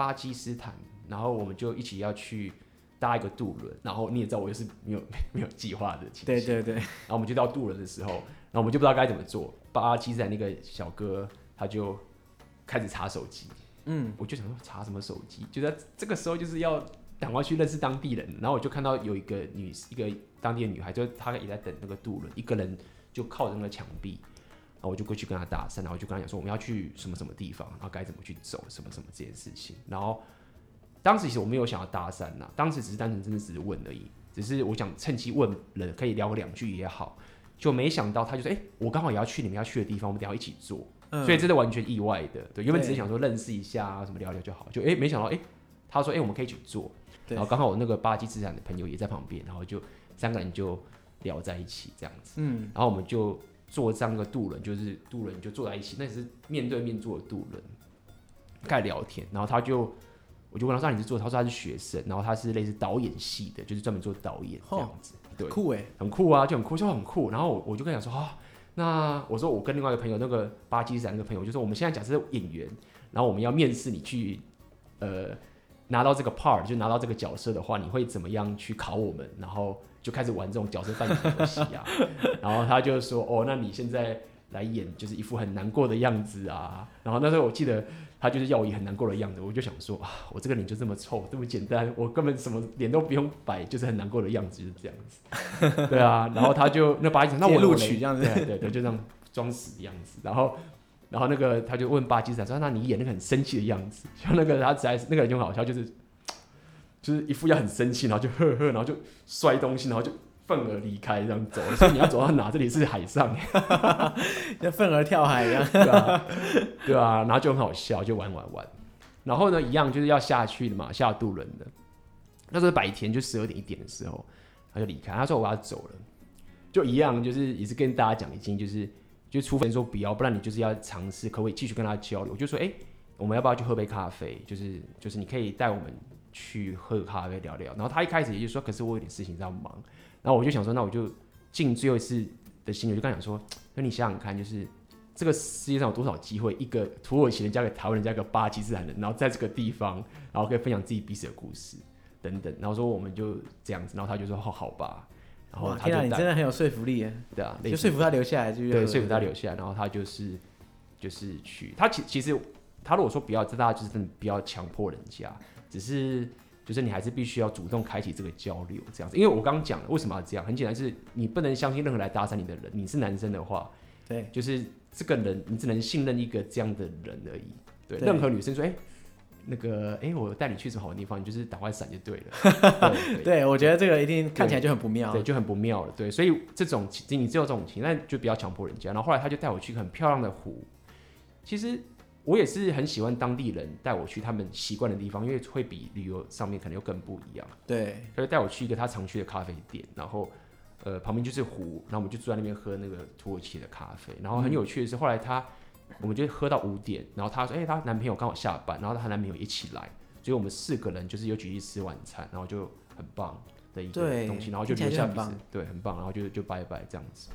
Speaker 2: 巴基斯坦，然后我们就一起要去搭一个渡轮，然后你也知道我又是没有没有计划的，
Speaker 1: 对对对，
Speaker 2: 然后我们就到渡轮的时候，然后我们就不知道该怎么做。巴基斯坦那个小哥他就开始查手机，嗯，我就想说查什么手机？就在这个时候就是要赶快去认识当地人，然后我就看到有一个女一个当地的女孩，就她也在等那个渡轮，一个人就靠着那个墙壁，然后我就过去跟他搭讪，然后我就跟他讲说我们要去什么什么地方，然后该怎么去走，什么什么这件事情。然后当时其实我没有想要搭讪呐，当时只是单纯真的只是问而已，只是我想趁机问人可以聊个两句也好，就没想到他就说，哎、欸，我刚好也要去你们要去的地方，我们等下一起做。嗯、所以这是完全意外的，对，原本只是想说认识一下啊，什么聊聊就好，就哎、欸，没想到哎、欸，他说哎、欸，我们可以一起做，然后刚好我那个巴基斯坦的朋友也在旁边，然后就三个人就聊在一起这样子，嗯，然后我们就坐这样个渡轮，就是渡轮就坐在一起，那也是面对面坐的渡轮，开始聊天，然后他就我就问他说你是做，他说他是学生，然后他是类似导演系的，就是专门做导演这样子，对，
Speaker 1: 酷哎，
Speaker 2: 很酷啊，就很酷，就很酷，然后我我就跟他说啊。那我说我跟另外一个朋友，那个巴基斯坦那个朋友，就说我们现在假设是演员，然后我们要面试你去，呃，拿到这个 part 就拿到这个角色的话，你会怎么样去考我们？然后就开始玩这种角色扮演的游戏啊。然后他就说，哦，那你现在来演就是一副很难过的样子啊。然后那时候我记得。他就是要我以很难过的样子，我就想说啊，我这个脸就这么臭，这么简单，我根本什么脸都不用摆，就是很难过的样子，就是这样子。对啊，然后他就那巴基斯坦，那我录取这样子，对对对，就这样装死的样子。然后，然后那个他就问巴基斯坦说，那你演那个很生气的样子，像那个他实在是那个人就很好笑，就是 就是一副要很生气，然后就呵呵，然后就摔东西，然后就。愤而离开，这样走，所以你要走到哪？这里是海上，
Speaker 1: 像愤而跳海一样，
Speaker 2: 对啊，对啊，然后就很好笑，就玩玩玩。然后呢，一样就是要下去的嘛，下渡轮的。那时候白天就十二点一点的时候，他就离开。他说我要走了，就一样，就是也是跟大家讲已经就是，就除非说不要，不然你就是要尝试，可不可以继续跟他交流？我就说，哎、我们要不要去喝杯咖啡？就是就是你可以带我们去喝咖啡聊聊。然后他一开始也就说，可是我有点事情在忙。然后我就想说，那我就尽最后一次的心，我就跟他讲说，那你想想看，就 是这个世界上有多少机会，一个土耳其人嫁给台湾人加个巴基斯坦人，然后在这个地方，然后可以分享自己彼此的故事等等。然后说我们就这样子，然后他就说好好吧。然后他就
Speaker 1: 天啊，你真的很有说服力耶。
Speaker 2: 对啊，
Speaker 1: 就说服他留下来就，
Speaker 2: 说服他留下来。然后他就是就是去，他其其实他如果说不要，这大家就是真的不要强迫人家，只是。就是你还是必须要主动开启这个交流，这样子。因为我刚刚讲了，为什么要这样？很简单，是你不能相信任何来搭讪你的人。你是男生的话，
Speaker 1: 对，
Speaker 2: 就是这个人，你只能信任一个这样的人而已。对，对任何女生说，哎、欸，那个，哎、欸，我带你去什么好的地方，你就是打快闪就对了。
Speaker 1: 对，我觉得这个一定看起来就很不妙，
Speaker 2: 对，就很不妙了。对，所以这种情，你只有这种情，那就不要强迫人家。然后后来他就带我去很漂亮的湖，其实。我也是很喜欢当地人带我去他们习惯的地方，因为会比旅游上面可能又更不一样。
Speaker 1: 对，
Speaker 2: 他就带我去一个他常去的咖啡店，然后呃旁边就是湖，然后我们就坐在那边喝那个土耳其的咖啡。然后很有趣的是，后来他我们就喝到五点，然后她说：“哎、欸，他男朋友刚好下班，然后她男朋友一起来，所以我们四个人就是有举一吃晚餐，然后就很棒的一个东西，然后就留下彼此，对，很棒，然后就就拜拜这样子。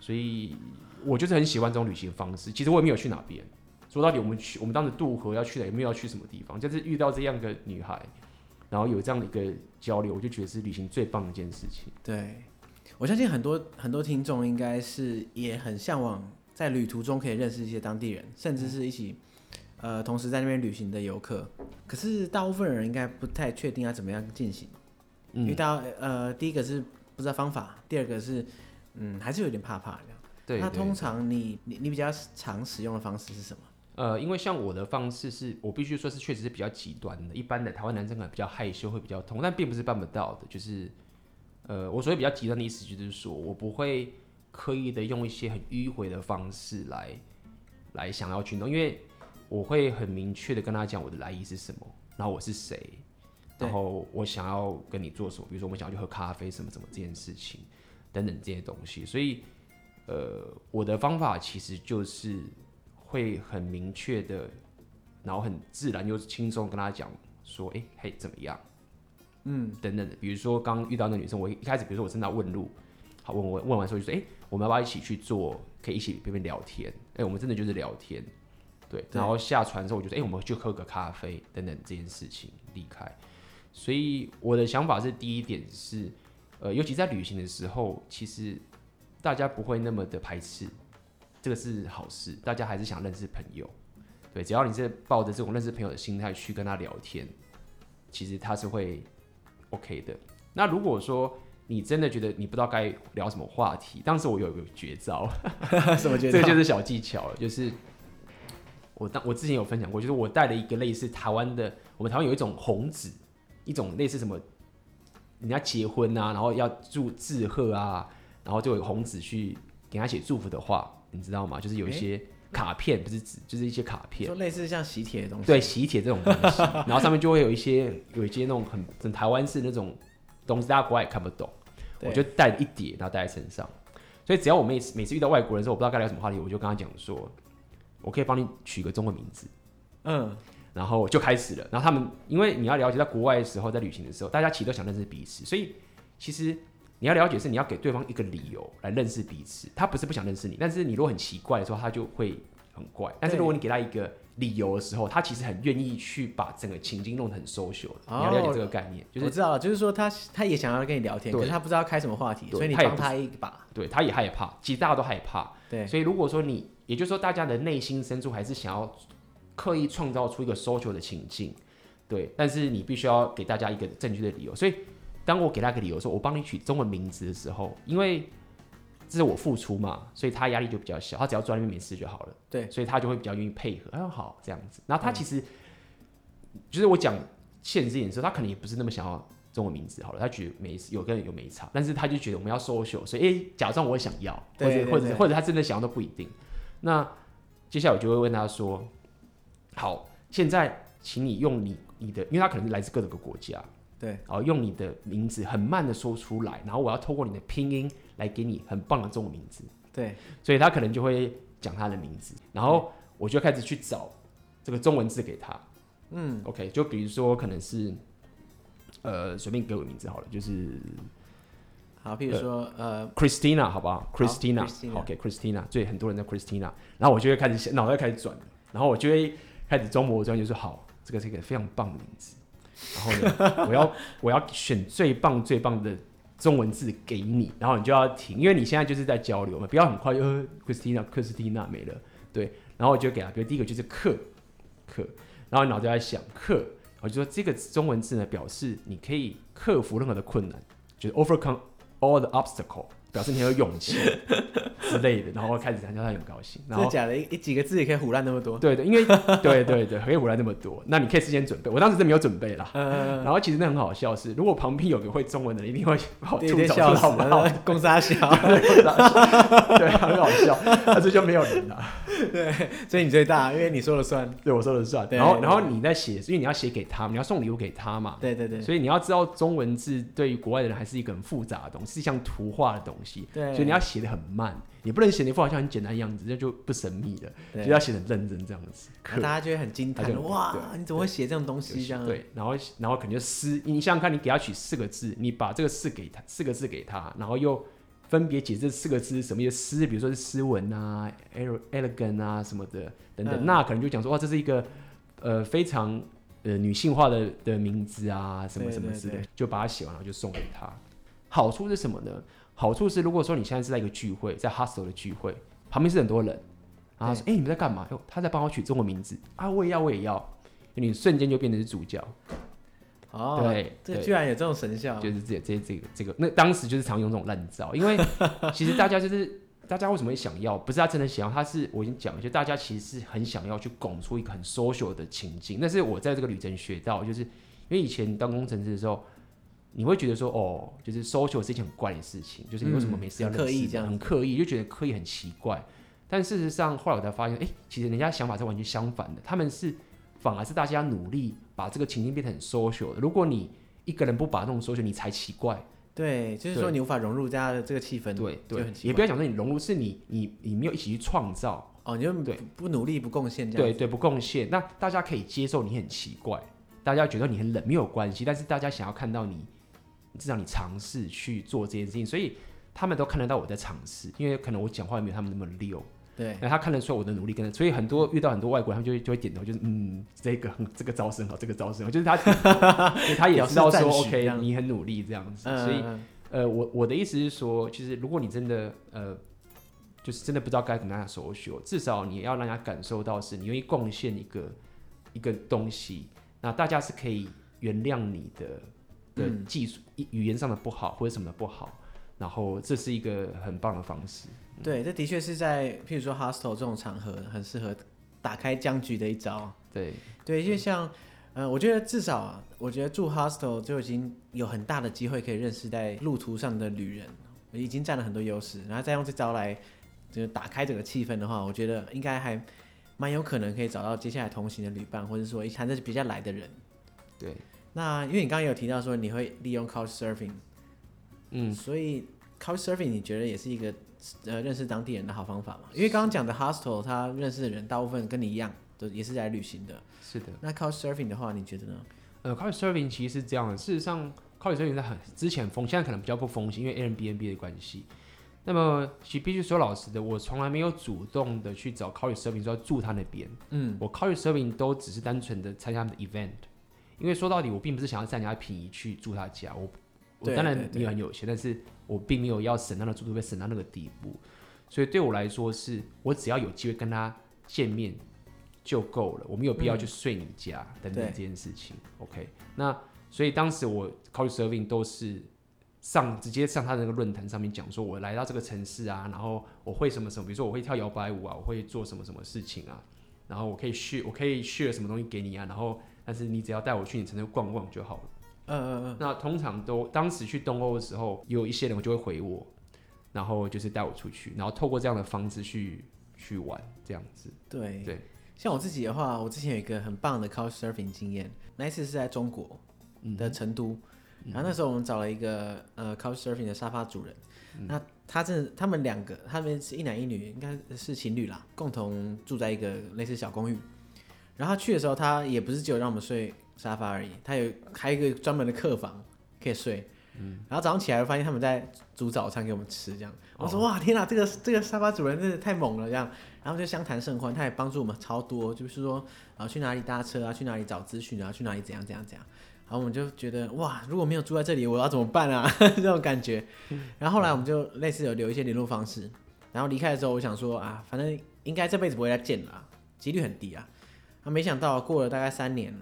Speaker 2: 所以我就是很喜欢这种旅行方式。其实我也没有去哪边。”说到底，我们去，我们当时渡河要去的，也没有要去什么地方？就是遇到这样的女孩，然后有这样的一个交流，我就觉得是旅行最棒的一件事情。
Speaker 1: 对，我相信很多很多听众应该是也很向往在旅途中可以认识一些当地人，甚至是一起呃同时在那边旅行的游客。可是大部分人应该不太确定要怎么样进行，嗯、因为到呃第一个是不知道方法，第二个是嗯还是有点怕怕的。
Speaker 2: 对，
Speaker 1: 那通常你你你比较常使用的方式是什么？
Speaker 2: 呃，因为像我的方式是，我必须说是确实是比较极端的。一般的台湾男生可能比较害羞，会比较痛，但并不是办不到的。就是，呃，我所谓比较极端的意思，就是说我不会刻意的用一些很迂回的方式来来想要去弄，因为我会很明确的跟他讲我的来意是什么，然后我是谁，然后我想要跟你做什么，比如说我们想要去喝咖啡什么什么这件事情等等这些东西。所以，呃，我的方法其实就是。会很明确的，然后很自然又轻松跟他讲说，哎、欸，嘿，怎么样？嗯，等等的。比如说刚遇到那女生，我一开始，比如说我正在问路，好，问我问完之后就说，哎、我们要不要一起去做？可以一起边边聊天？哎、我们真的就是聊天，对。然后下船之后，我就说，哎、我们就喝个咖啡，等等这件事情离开。所以我的想法是，第一点是，呃，尤其在旅行的时候，其实大家不会那么的排斥。这个是好事，大家还是想认识朋友，对，只要你是抱着这种认识朋友的心态去跟他聊天，其实他是会 OK 的。那如果说你真的觉得你不知道该聊什么话题，当时我有一个绝招，
Speaker 1: 什么绝招？
Speaker 2: 这个就是小技巧了，就是我当我之前有分享过，就是我带了一个类似台湾的，我们台湾有一种红纸，一种类似什么人家结婚啊，然后要祝致贺啊，然后就有红纸去给他写祝福的话，你知道吗？就是有一些卡片，不是纸，就是一些卡片，
Speaker 1: 就类似像喜帖的东西，
Speaker 2: 对，喜帖这种东西，然后上面就会有一些有一些那种很很台湾式那种东西，大家国外也看不懂。我就带了一叠，然后带在身上。所以只要我每次每次遇到外国人的时候，我不知道该聊什么话题，我就跟他讲说，我可以帮你取个中文名字，
Speaker 1: 嗯，
Speaker 2: 然后就开始了。然后他们因为你要了解，在国外的时候，在旅行的时候，大家其实都想认识彼此，所以其实你要了解是你要给对方一个理由来认识彼此。他不是不想认识你，但是你如果很奇怪的时候，他就会很怪。但是如果你给他一个理由的时候，他其实很愿意去把整个情境弄得很 social。你要了解这个概念，就是
Speaker 1: 我知道了，就是说他他也想要跟你聊天，可是他不知道开什么话题，所以你帮他一把。
Speaker 2: 对，他也害怕，其实大家都害怕。
Speaker 1: 对，
Speaker 2: 所以如果说你，也就是说大家的内心深处还是想要刻意创造出一个 social 的情境，对，但是你必须要给大家一个正确的理由。所以当我给他一个理由说，我帮你取中文名字的时候，因为这是我付出嘛，所以他压力就比较小，他只要坐在那边没事就好了。
Speaker 1: 对，
Speaker 2: 所以他就会比较愿意配合。哎呦，好，这样子。然后他其实、嗯、就是我讲现实一点的时候，他可能也不是那么想要中文名字好了，他觉得没有跟人有没差，但是他就觉得我们要 social，所以哎、欸，假装我想要，或者或者或者他真的想要都不一定。那接下来我就会问他说：“好，现在请你用你你的，因为他可能是来自各个国家。”
Speaker 1: 对，
Speaker 2: 然后用你的名字很慢的说出来，然后我要透过你的拼音来给你很棒的中文名字。
Speaker 1: 对，
Speaker 2: 所以他可能就会讲他的名字，然后我就开始去找这个中文字给他。嗯，OK，就比如说可能是呃随便给我个名字好了，就是
Speaker 1: 好，譬如说呃，
Speaker 2: 呃 Christina 好不好？Christina，OK，Christina，所以很多人叫 Christina，然后我就会开始脑袋开始转，然后我就会开始装模作样，就说好，这个是一个非常棒的名字。然后呢，我要 我要选最棒最棒的中文字给你，然后你就要停，因为你现在就是在交流嘛，不要很快就 Christina Christina 没了，对，然后我就给他，比如第一个就是克克，然后你脑袋在想克，我就说这个中文字呢，表示你可以克服任何的困难，就是 overcome all the obstacle。表示你很有勇气 之类的，然后开始谈，叫他很高兴。然后
Speaker 1: 假的，一几个字也可以胡乱那么多。
Speaker 2: 对对，因为 对对对，可以胡乱那么多。那你可以事先准备，我当时真没有准备啦。嗯。然后其实那很好笑是，如果旁边有个会中文的人，一定会把我吐槽好不好？
Speaker 1: 公杀小，
Speaker 2: 对，很好笑。但是就没有人了。
Speaker 1: 对，所以你最大，因为你说了算。
Speaker 2: 对，我说了算。然后，然后你在写，因为你要写给他，你要送礼物给他嘛。
Speaker 1: 对对对。
Speaker 2: 所以你要知道，中文字对于国外的人还是一个很复杂的东西，是像图画的东西。
Speaker 1: 对。
Speaker 2: 所以你要写的很慢，你不能写的一副好像很简单的样子，这就不神秘了。就要写的认真这样子，
Speaker 1: 大家就会很惊叹。哇，你怎么会写这种东西？这样
Speaker 2: 对，然后然后可能就诗，你想想看，你给他取四个字，你把这个四给他，四个字给他，然后又分别解释这四个字什么意思，诗，比如说是诗文啊，elegant 啊什么的等等，那可能就讲说哇，这是一个呃非常呃女性化的的名字啊，什么什么之类，就把它写完了就送给他。好处是什么呢？好处是，如果说你现在是在一个聚会，在 hostel 的聚会，旁边是很多人，然后说：“哎、欸，你们在干嘛？”哟，他在帮我取中文名字啊！我也要，我也要，你瞬间就变成是主角。
Speaker 1: 哦，对，这居然有这种神效，
Speaker 2: 就是这这这个这个，那当时就是常用这种烂招，因为其实大家就是大家为什么会想要？不是他真的想要，他是我已经讲了，就大家其实是很想要去拱出一个很 social 的情境。那是我在这个旅程学到，就是因为以前当工程师的时候。你会觉得说，哦，就是 social 是一件很怪的事情，就是你为什么每次要认识、嗯、刻意这样，很刻意，就觉得刻意很奇怪。但事实上，后来我才发现，哎、欸，其实人家想法是完全相反的。他们是反而是大家努力把这个情境变得很 social 的。如果你一个人不把那种 social，你才奇怪。
Speaker 1: 对，就是说你无法融入大家的这个气氛。
Speaker 2: 对对，也不要讲说你融入，是你你你没有一起去创造。
Speaker 1: 哦，你就对不努力不贡献这样。
Speaker 2: 对对，不贡献，那大家可以接受你很奇怪，大家觉得你很冷没有关系，但是大家想要看到你。至少你尝试去做这件事情，所以他们都看得到我在尝试，因为可能我讲话也没有他们那么溜。
Speaker 1: 对，
Speaker 2: 那他看得出来我的努力跟，所以很多遇到很多外国人，他们就会就会点头，就是嗯，这个这个招生好，这个招生好，就是他，他也知道说 OK，你很努力这样子，嗯、所以呃，我我的意思是说，其实如果你真的呃，就是真的不知道该怎么样收学，至少你要让人家感受到是你愿意贡献一个一个东西，那大家是可以原谅你的。的技术、嗯、语言上的不好或者什么的不好，然后这是一个很棒的方式。嗯、
Speaker 1: 对，这的确是在譬如说 hostel 这种场合很适合打开僵局的一招。
Speaker 2: 对
Speaker 1: 对，因为像嗯、呃，我觉得至少啊，我觉得住 hostel 就已经有很大的机会可以认识在路途上的旅人，已经占了很多优势，然后再用这招来就是打开整个气氛的话，我觉得应该还。蛮有可能可以找到接下来同行的旅伴，或者说一谈的比较来的人。
Speaker 2: 对，
Speaker 1: 那因为你刚刚有提到说你会利用 Couchsurfing，
Speaker 2: 嗯，
Speaker 1: 所以 Couchsurfing 你觉得也是一个呃认识当地人的好方法嘛？因为刚刚讲的 Hostel 他认识的人大部分跟你一样，都也是来旅行的。
Speaker 2: 是的。那
Speaker 1: Couchsurfing 的话，你觉得呢？
Speaker 2: 呃，Couchsurfing 其实是这样的，事实上 Couchsurfing 在很之前风，现在可能比较不风行，因为 Airbnb 的关系。那么，其实必须说老实的，我从来没有主动的去找 Couchsurfing 说要住他那边。
Speaker 1: 嗯，
Speaker 2: 我 Couchsurfing 都只是单纯的参加他们的 event，因为说到底，我并不是想要占人家便宜去住他家。我我当然你很有钱，但是我并没有要省他的住宿费省到那个地步。所以对我来说是，是我只要有机会跟他见面就够了，我没有必要去睡你家、嗯、等等这件事情。OK，那所以当时我 c h Serving 都是。上直接上他的那个论坛上面讲说，我来到这个城市啊，然后我会什么什么，比如说我会跳摇摆舞啊，我会做什么什么事情啊，然后我可以 share 我可以 share 什么东西给你啊，然后但是你只要带我去你城市逛逛就好了。
Speaker 1: 嗯嗯嗯。那
Speaker 2: 通常都当时去东欧的时候，有一些人我就会回我，然后就是带我出去，然后透过这样的方式去去玩这样子。
Speaker 1: 对
Speaker 2: 对。
Speaker 1: 像我自己的话，我之前有一个很棒的 Couchsurfing 经验，那一次是在中国的成都。嗯然后那时候我们找了一个呃 Couchsurfing 的沙发主人，嗯、那他这他们两个，他们是一男一女，应该是情侣啦，共同住在一个类似小公寓。然后他去的时候，他也不是只有让我们睡沙发而已，他有开一个专门的客房可以睡。嗯、然后早上起来发现他们在煮早餐给我们吃，这样。我说、哦、哇天哪，这个这个沙发主人真的太猛了，这样。然后就相谈甚欢，他也帮助我们超多，就是说啊去哪里搭车啊，去哪里找资讯啊，去哪里怎样怎样怎样。然后我们就觉得哇，如果没有住在这里，我要怎么办啊？这种感觉。然后后来我们就类似有留一些联络方式。然后离开的时候，我想说啊，反正应该这辈子不会再见了，几率很低啊。啊，没想到过了大概三年，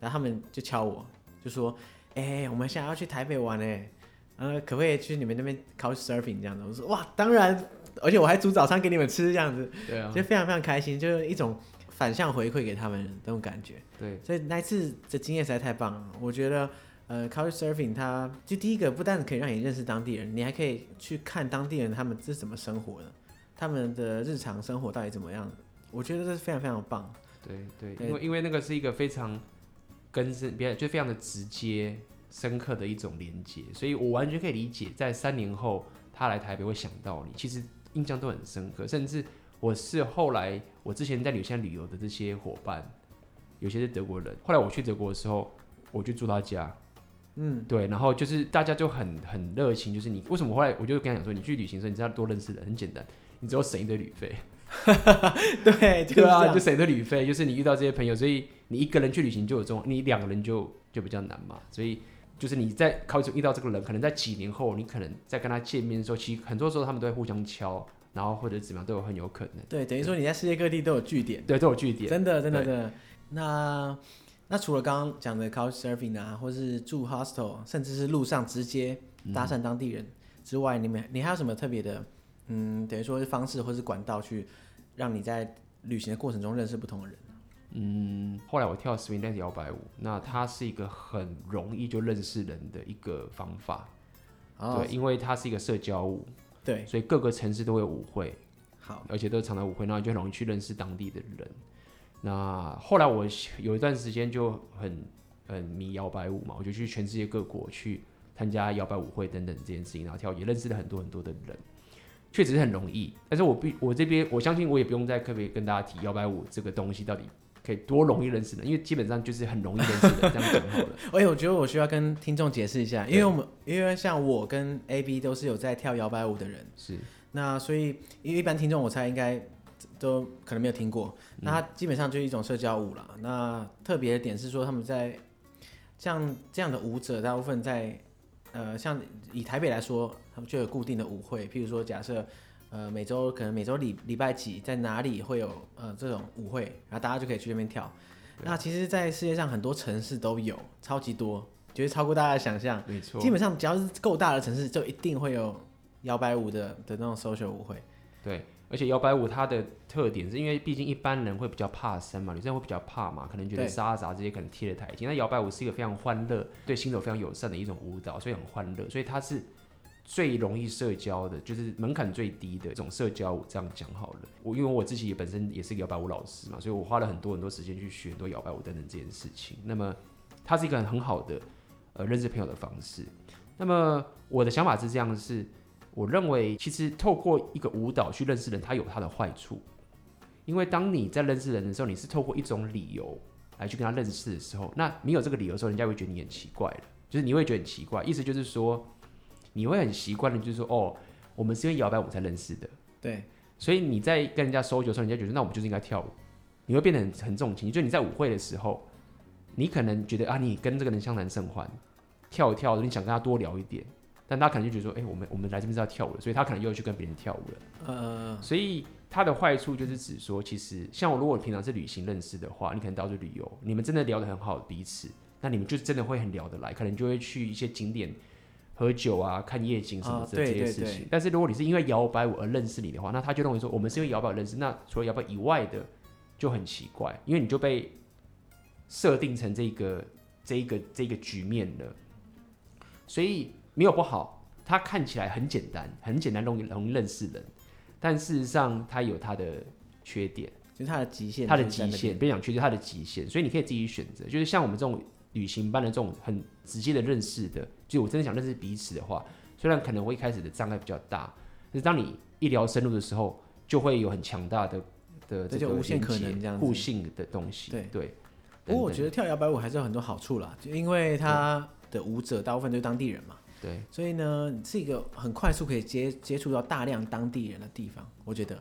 Speaker 1: 然后他们就敲我，就说：“哎，我们现在要去台北玩哎，呃，可不可以去你们那边 Couchsurfing 这样子？”我说：“哇，当然，而且我还煮早餐给你们吃这样子。”对啊，就非常非常开心，就是一种。反向回馈给他们那种感觉，
Speaker 2: 对，
Speaker 1: 所以那一次的经验实在太棒了。我觉得，呃，Couchsurfing 它就第一个不但可以让你认识当地人，你还可以去看当地人他们是怎么生活的，他们的日常生活到底怎么样。我觉得这是非常非常棒。
Speaker 2: 对对，因为因为那个是一个非常根深，别就非常的直接、深刻的一种连接，所以我完全可以理解，在三年后他来台北会想到你，其实印象都很深刻，甚至。我是后来，我之前在纽西兰旅游的这些伙伴，有些是德国人。后来我去德国的时候，我就住他家，
Speaker 1: 嗯，
Speaker 2: 对，然后就是大家就很很热情，就是你为什么后来我就跟他讲说，你去旅行的时候，你知道多认识人，很简单，你只要省一堆旅费，
Speaker 1: 对，
Speaker 2: 对啊，就省一堆旅费，就是你遇到这些朋友，所以你一个人去旅行就有这种，你两个人就就比较难嘛，所以就是你在考虑遇到这个人，可能在几年后，你可能在跟他见面的时候，其实很多时候他们都会互相敲。然后或者怎么样都有很有可能。
Speaker 1: 对，等于说你在世界各地都有据点。
Speaker 2: 对，都有据点。
Speaker 1: 真的，真的，真的。那那除了刚刚讲的 Couchsurfing 啊，或是住 hostel，甚至是路上直接搭讪当地人之外，嗯、你们你还有什么特别的？嗯，等于说是方式或是管道去让你在旅行的过程中认识不同的人。
Speaker 2: 嗯，后来我跳 Swing Dance 摇摆舞，那它是一个很容易就认识人的一个方法。哦、对，因为它是一个社交舞。
Speaker 1: 对，
Speaker 2: 所以各个城市都会有舞会，
Speaker 1: 好，
Speaker 2: 而且都常常舞会，那你就很容易去认识当地的人。那后来我有一段时间就很很迷摇摆舞嘛，我就去全世界各国去参加摇摆舞会等等这件事情，然后跳也认识了很多很多的人，确实是很容易。但是我必我这边我相信我也不用再特别跟大家提摇摆舞这个东西到底。可以多容易认识的，因为基本上就是很容易认识的，这样讲好了。
Speaker 1: 哎，我觉得我需要跟听众解释一下，因为我们因为像我跟 AB 都是有在跳摇摆舞的人，
Speaker 2: 是。
Speaker 1: 那所以因为一般听众我猜应该都可能没有听过，那它基本上就是一种社交舞了。嗯、那特别的点是说他们在像这样的舞者，大部分在呃像以台北来说，他们就有固定的舞会，譬如说假设。呃，每周可能每周礼礼拜几在哪里会有呃这种舞会，然后大家就可以去那边跳。那其实，在世界上很多城市都有，超级多。绝对超过大家的想象。
Speaker 2: 没错，
Speaker 1: 基本上只要是够大的城市，就一定会有摇摆舞的的那种 social 舞会。
Speaker 2: 对，而且摇摆舞它的特点是因为毕竟一般人会比较怕生嘛，女生会比较怕嘛，可能觉得沙杂这些可能贴得太紧。那摇摆舞是一个非常欢乐、对新手非常友善的一种舞蹈，所以很欢乐，所以它是。最容易社交的，就是门槛最低的这种社交舞，这样讲好了。我因为我自己本身也是个摇摆舞老师嘛，所以我花了很多很多时间去学很多摇摆舞等等这件事情。那么它是一个很好的呃认识朋友的方式。那么我的想法是这样的是，我认为其实透过一个舞蹈去认识人，它有它的坏处。因为当你在认识人的时候，你是透过一种理由来去跟他认识的时候，那你有这个理由的时候，人家会觉得你很奇怪了，就是你会觉得很奇怪，意思就是说。你会很习惯的，就是说，哦，我们是因为摇摆舞才认识的，
Speaker 1: 对，所
Speaker 2: 以你在跟人家收酒的时候，人家觉得那我们就是应该跳舞，你会变得很很重情。就你在舞会的时候，你可能觉得啊，你跟这个人相谈甚欢，跳一跳，你想跟他多聊一点，但他可能就觉得说，哎、欸，我们我们来这边是要跳舞的，所以他可能又去跟别人跳舞了。
Speaker 1: 呃，
Speaker 2: 所以他的坏处就是指说，其实像我，如果平常是旅行认识的话，你可能到处旅游，你们真的聊得很好彼此，那你们就真的会很聊得来，可能就会去一些景点。喝酒啊，看夜景什么的这些事情。但是如果你是因为摇摆舞而认识你的话，那他就认为说我们是因为摇摆舞认识。那除了摇摆以外的就很奇怪，因为你就被设定成这个这一个这个局面了。所以没有不好，它看起来很简单，很简单容易容易认识人，但事实上它有它的缺点，
Speaker 1: 就是它的极限，
Speaker 2: 它的极限，别讲缺点，它的极限。所以你可以自己选择，就是像我们这种。旅行般的这种很直接的认识的，就我真的想认识彼此的话，虽然可能会一开始的障碍比较大，但是当你一聊深入的时候，就会有很强大的的这个
Speaker 1: 无限可能这样
Speaker 2: 互信的东西。对对。
Speaker 1: 不过我觉得跳摇摆舞还是有很多好处啦，就因为他的舞者大部分都是当地人嘛，
Speaker 2: 对，
Speaker 1: 所以呢是一个很快速可以接接触到大量当地人的地方。我觉得，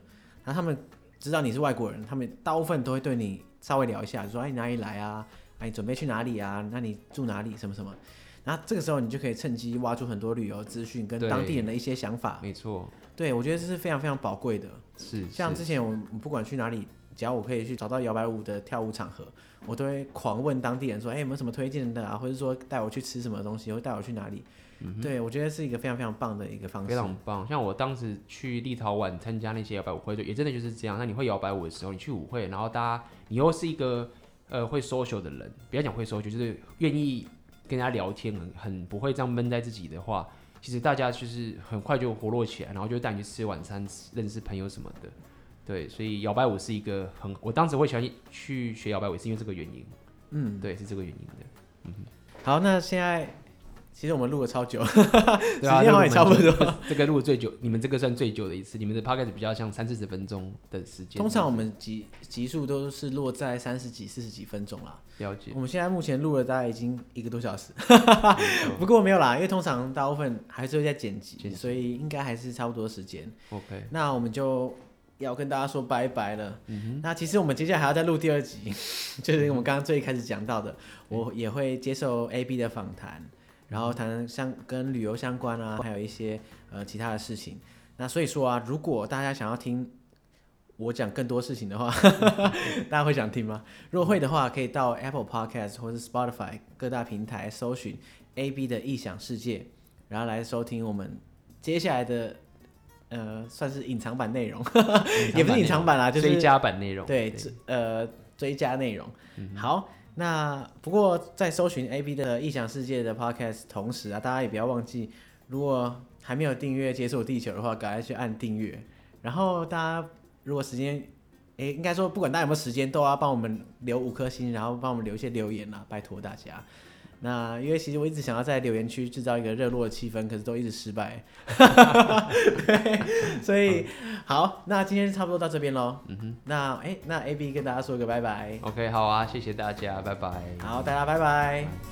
Speaker 1: 然后他们知道你是外国人，他们大部分都会对你稍微聊一下，说哎，你哪里来啊？哎，你准备去哪里啊？那你住哪里？什么什么？然后这个时候你就可以趁机挖出很多旅游资讯跟当地人的一些想法。
Speaker 2: 没错，
Speaker 1: 对，我觉得这是非常非常宝贵的。
Speaker 2: 是，
Speaker 1: 像之前我不管去哪里，只要我可以去找到摇摆舞的跳舞场合，我都会狂问当地人说：“哎，有没有什么推荐的啊？或者说带我去吃什么东西，或带我去哪里？”嗯，对，我觉得是一个非常非常棒的一个方式。
Speaker 2: 非常棒。像我当时去立陶宛参加那些摇摆舞会，就也真的就是这样。那你会摇摆舞的时候，你去舞会，然后大家你又是一个。呃，会 social 的人，不要讲会 social，就是愿意跟人家聊天，很很不会这样闷在自己的话，其实大家就是很快就活络起来，然后就带你去吃晚餐，认识朋友什么的。对，所以摇摆舞是一个很，我当时会喜欢去学摇摆舞，是因为这个原因。嗯，对，是这个原因的。嗯，
Speaker 1: 好，那现在。其实我们录了超久，时间好像也差不多。
Speaker 2: 这个录最久，你们这个算最久的一次。你们的 podcast 比较像三四十分钟的时间。
Speaker 1: 通常我们集集数都是落在三十几、四十几分钟啦。
Speaker 2: 了解。
Speaker 1: 我们现在目前录了大概已经一个多小时，不过没有啦，因为通常大部分还是会在剪辑，所以应该还是差不多时间。
Speaker 2: OK，
Speaker 1: 那我们就要跟大家说拜拜了。嗯、那其实我们接下来还要再录第二集，就是我们刚刚最开始讲到的，我也会接受 AB 的访谈。然后谈相跟旅游相关啊，还有一些呃其他的事情。那所以说啊，如果大家想要听我讲更多事情的话，大家会想听吗？如果会的话，可以到 Apple Podcast 或是 Spotify 各大平台搜寻 AB 的异想世界，然后来收听我们接下来的呃算是隐藏版内容，也不是隐藏版啦，就是
Speaker 2: 追加版内容。
Speaker 1: 对，对呃追加内容。嗯、好。那不过在搜寻 AB 的异想世界的 Podcast 同时啊，大家也不要忘记，如果还没有订阅解锁地球的话，赶快去按订阅。然后大家如果时间，诶、应该说不管大家有没有时间，都要帮我们留五颗星，然后帮我们留一些留言啊，拜托大家。那因为其实我一直想要在留言区制造一个热络的气氛，可是都一直失败。对，所以好，那今天差不多到这边喽。嗯哼，那哎、欸，那 AB 跟大家说个拜拜。
Speaker 2: OK，好啊，谢谢大家，拜拜。
Speaker 1: 好，大家拜拜。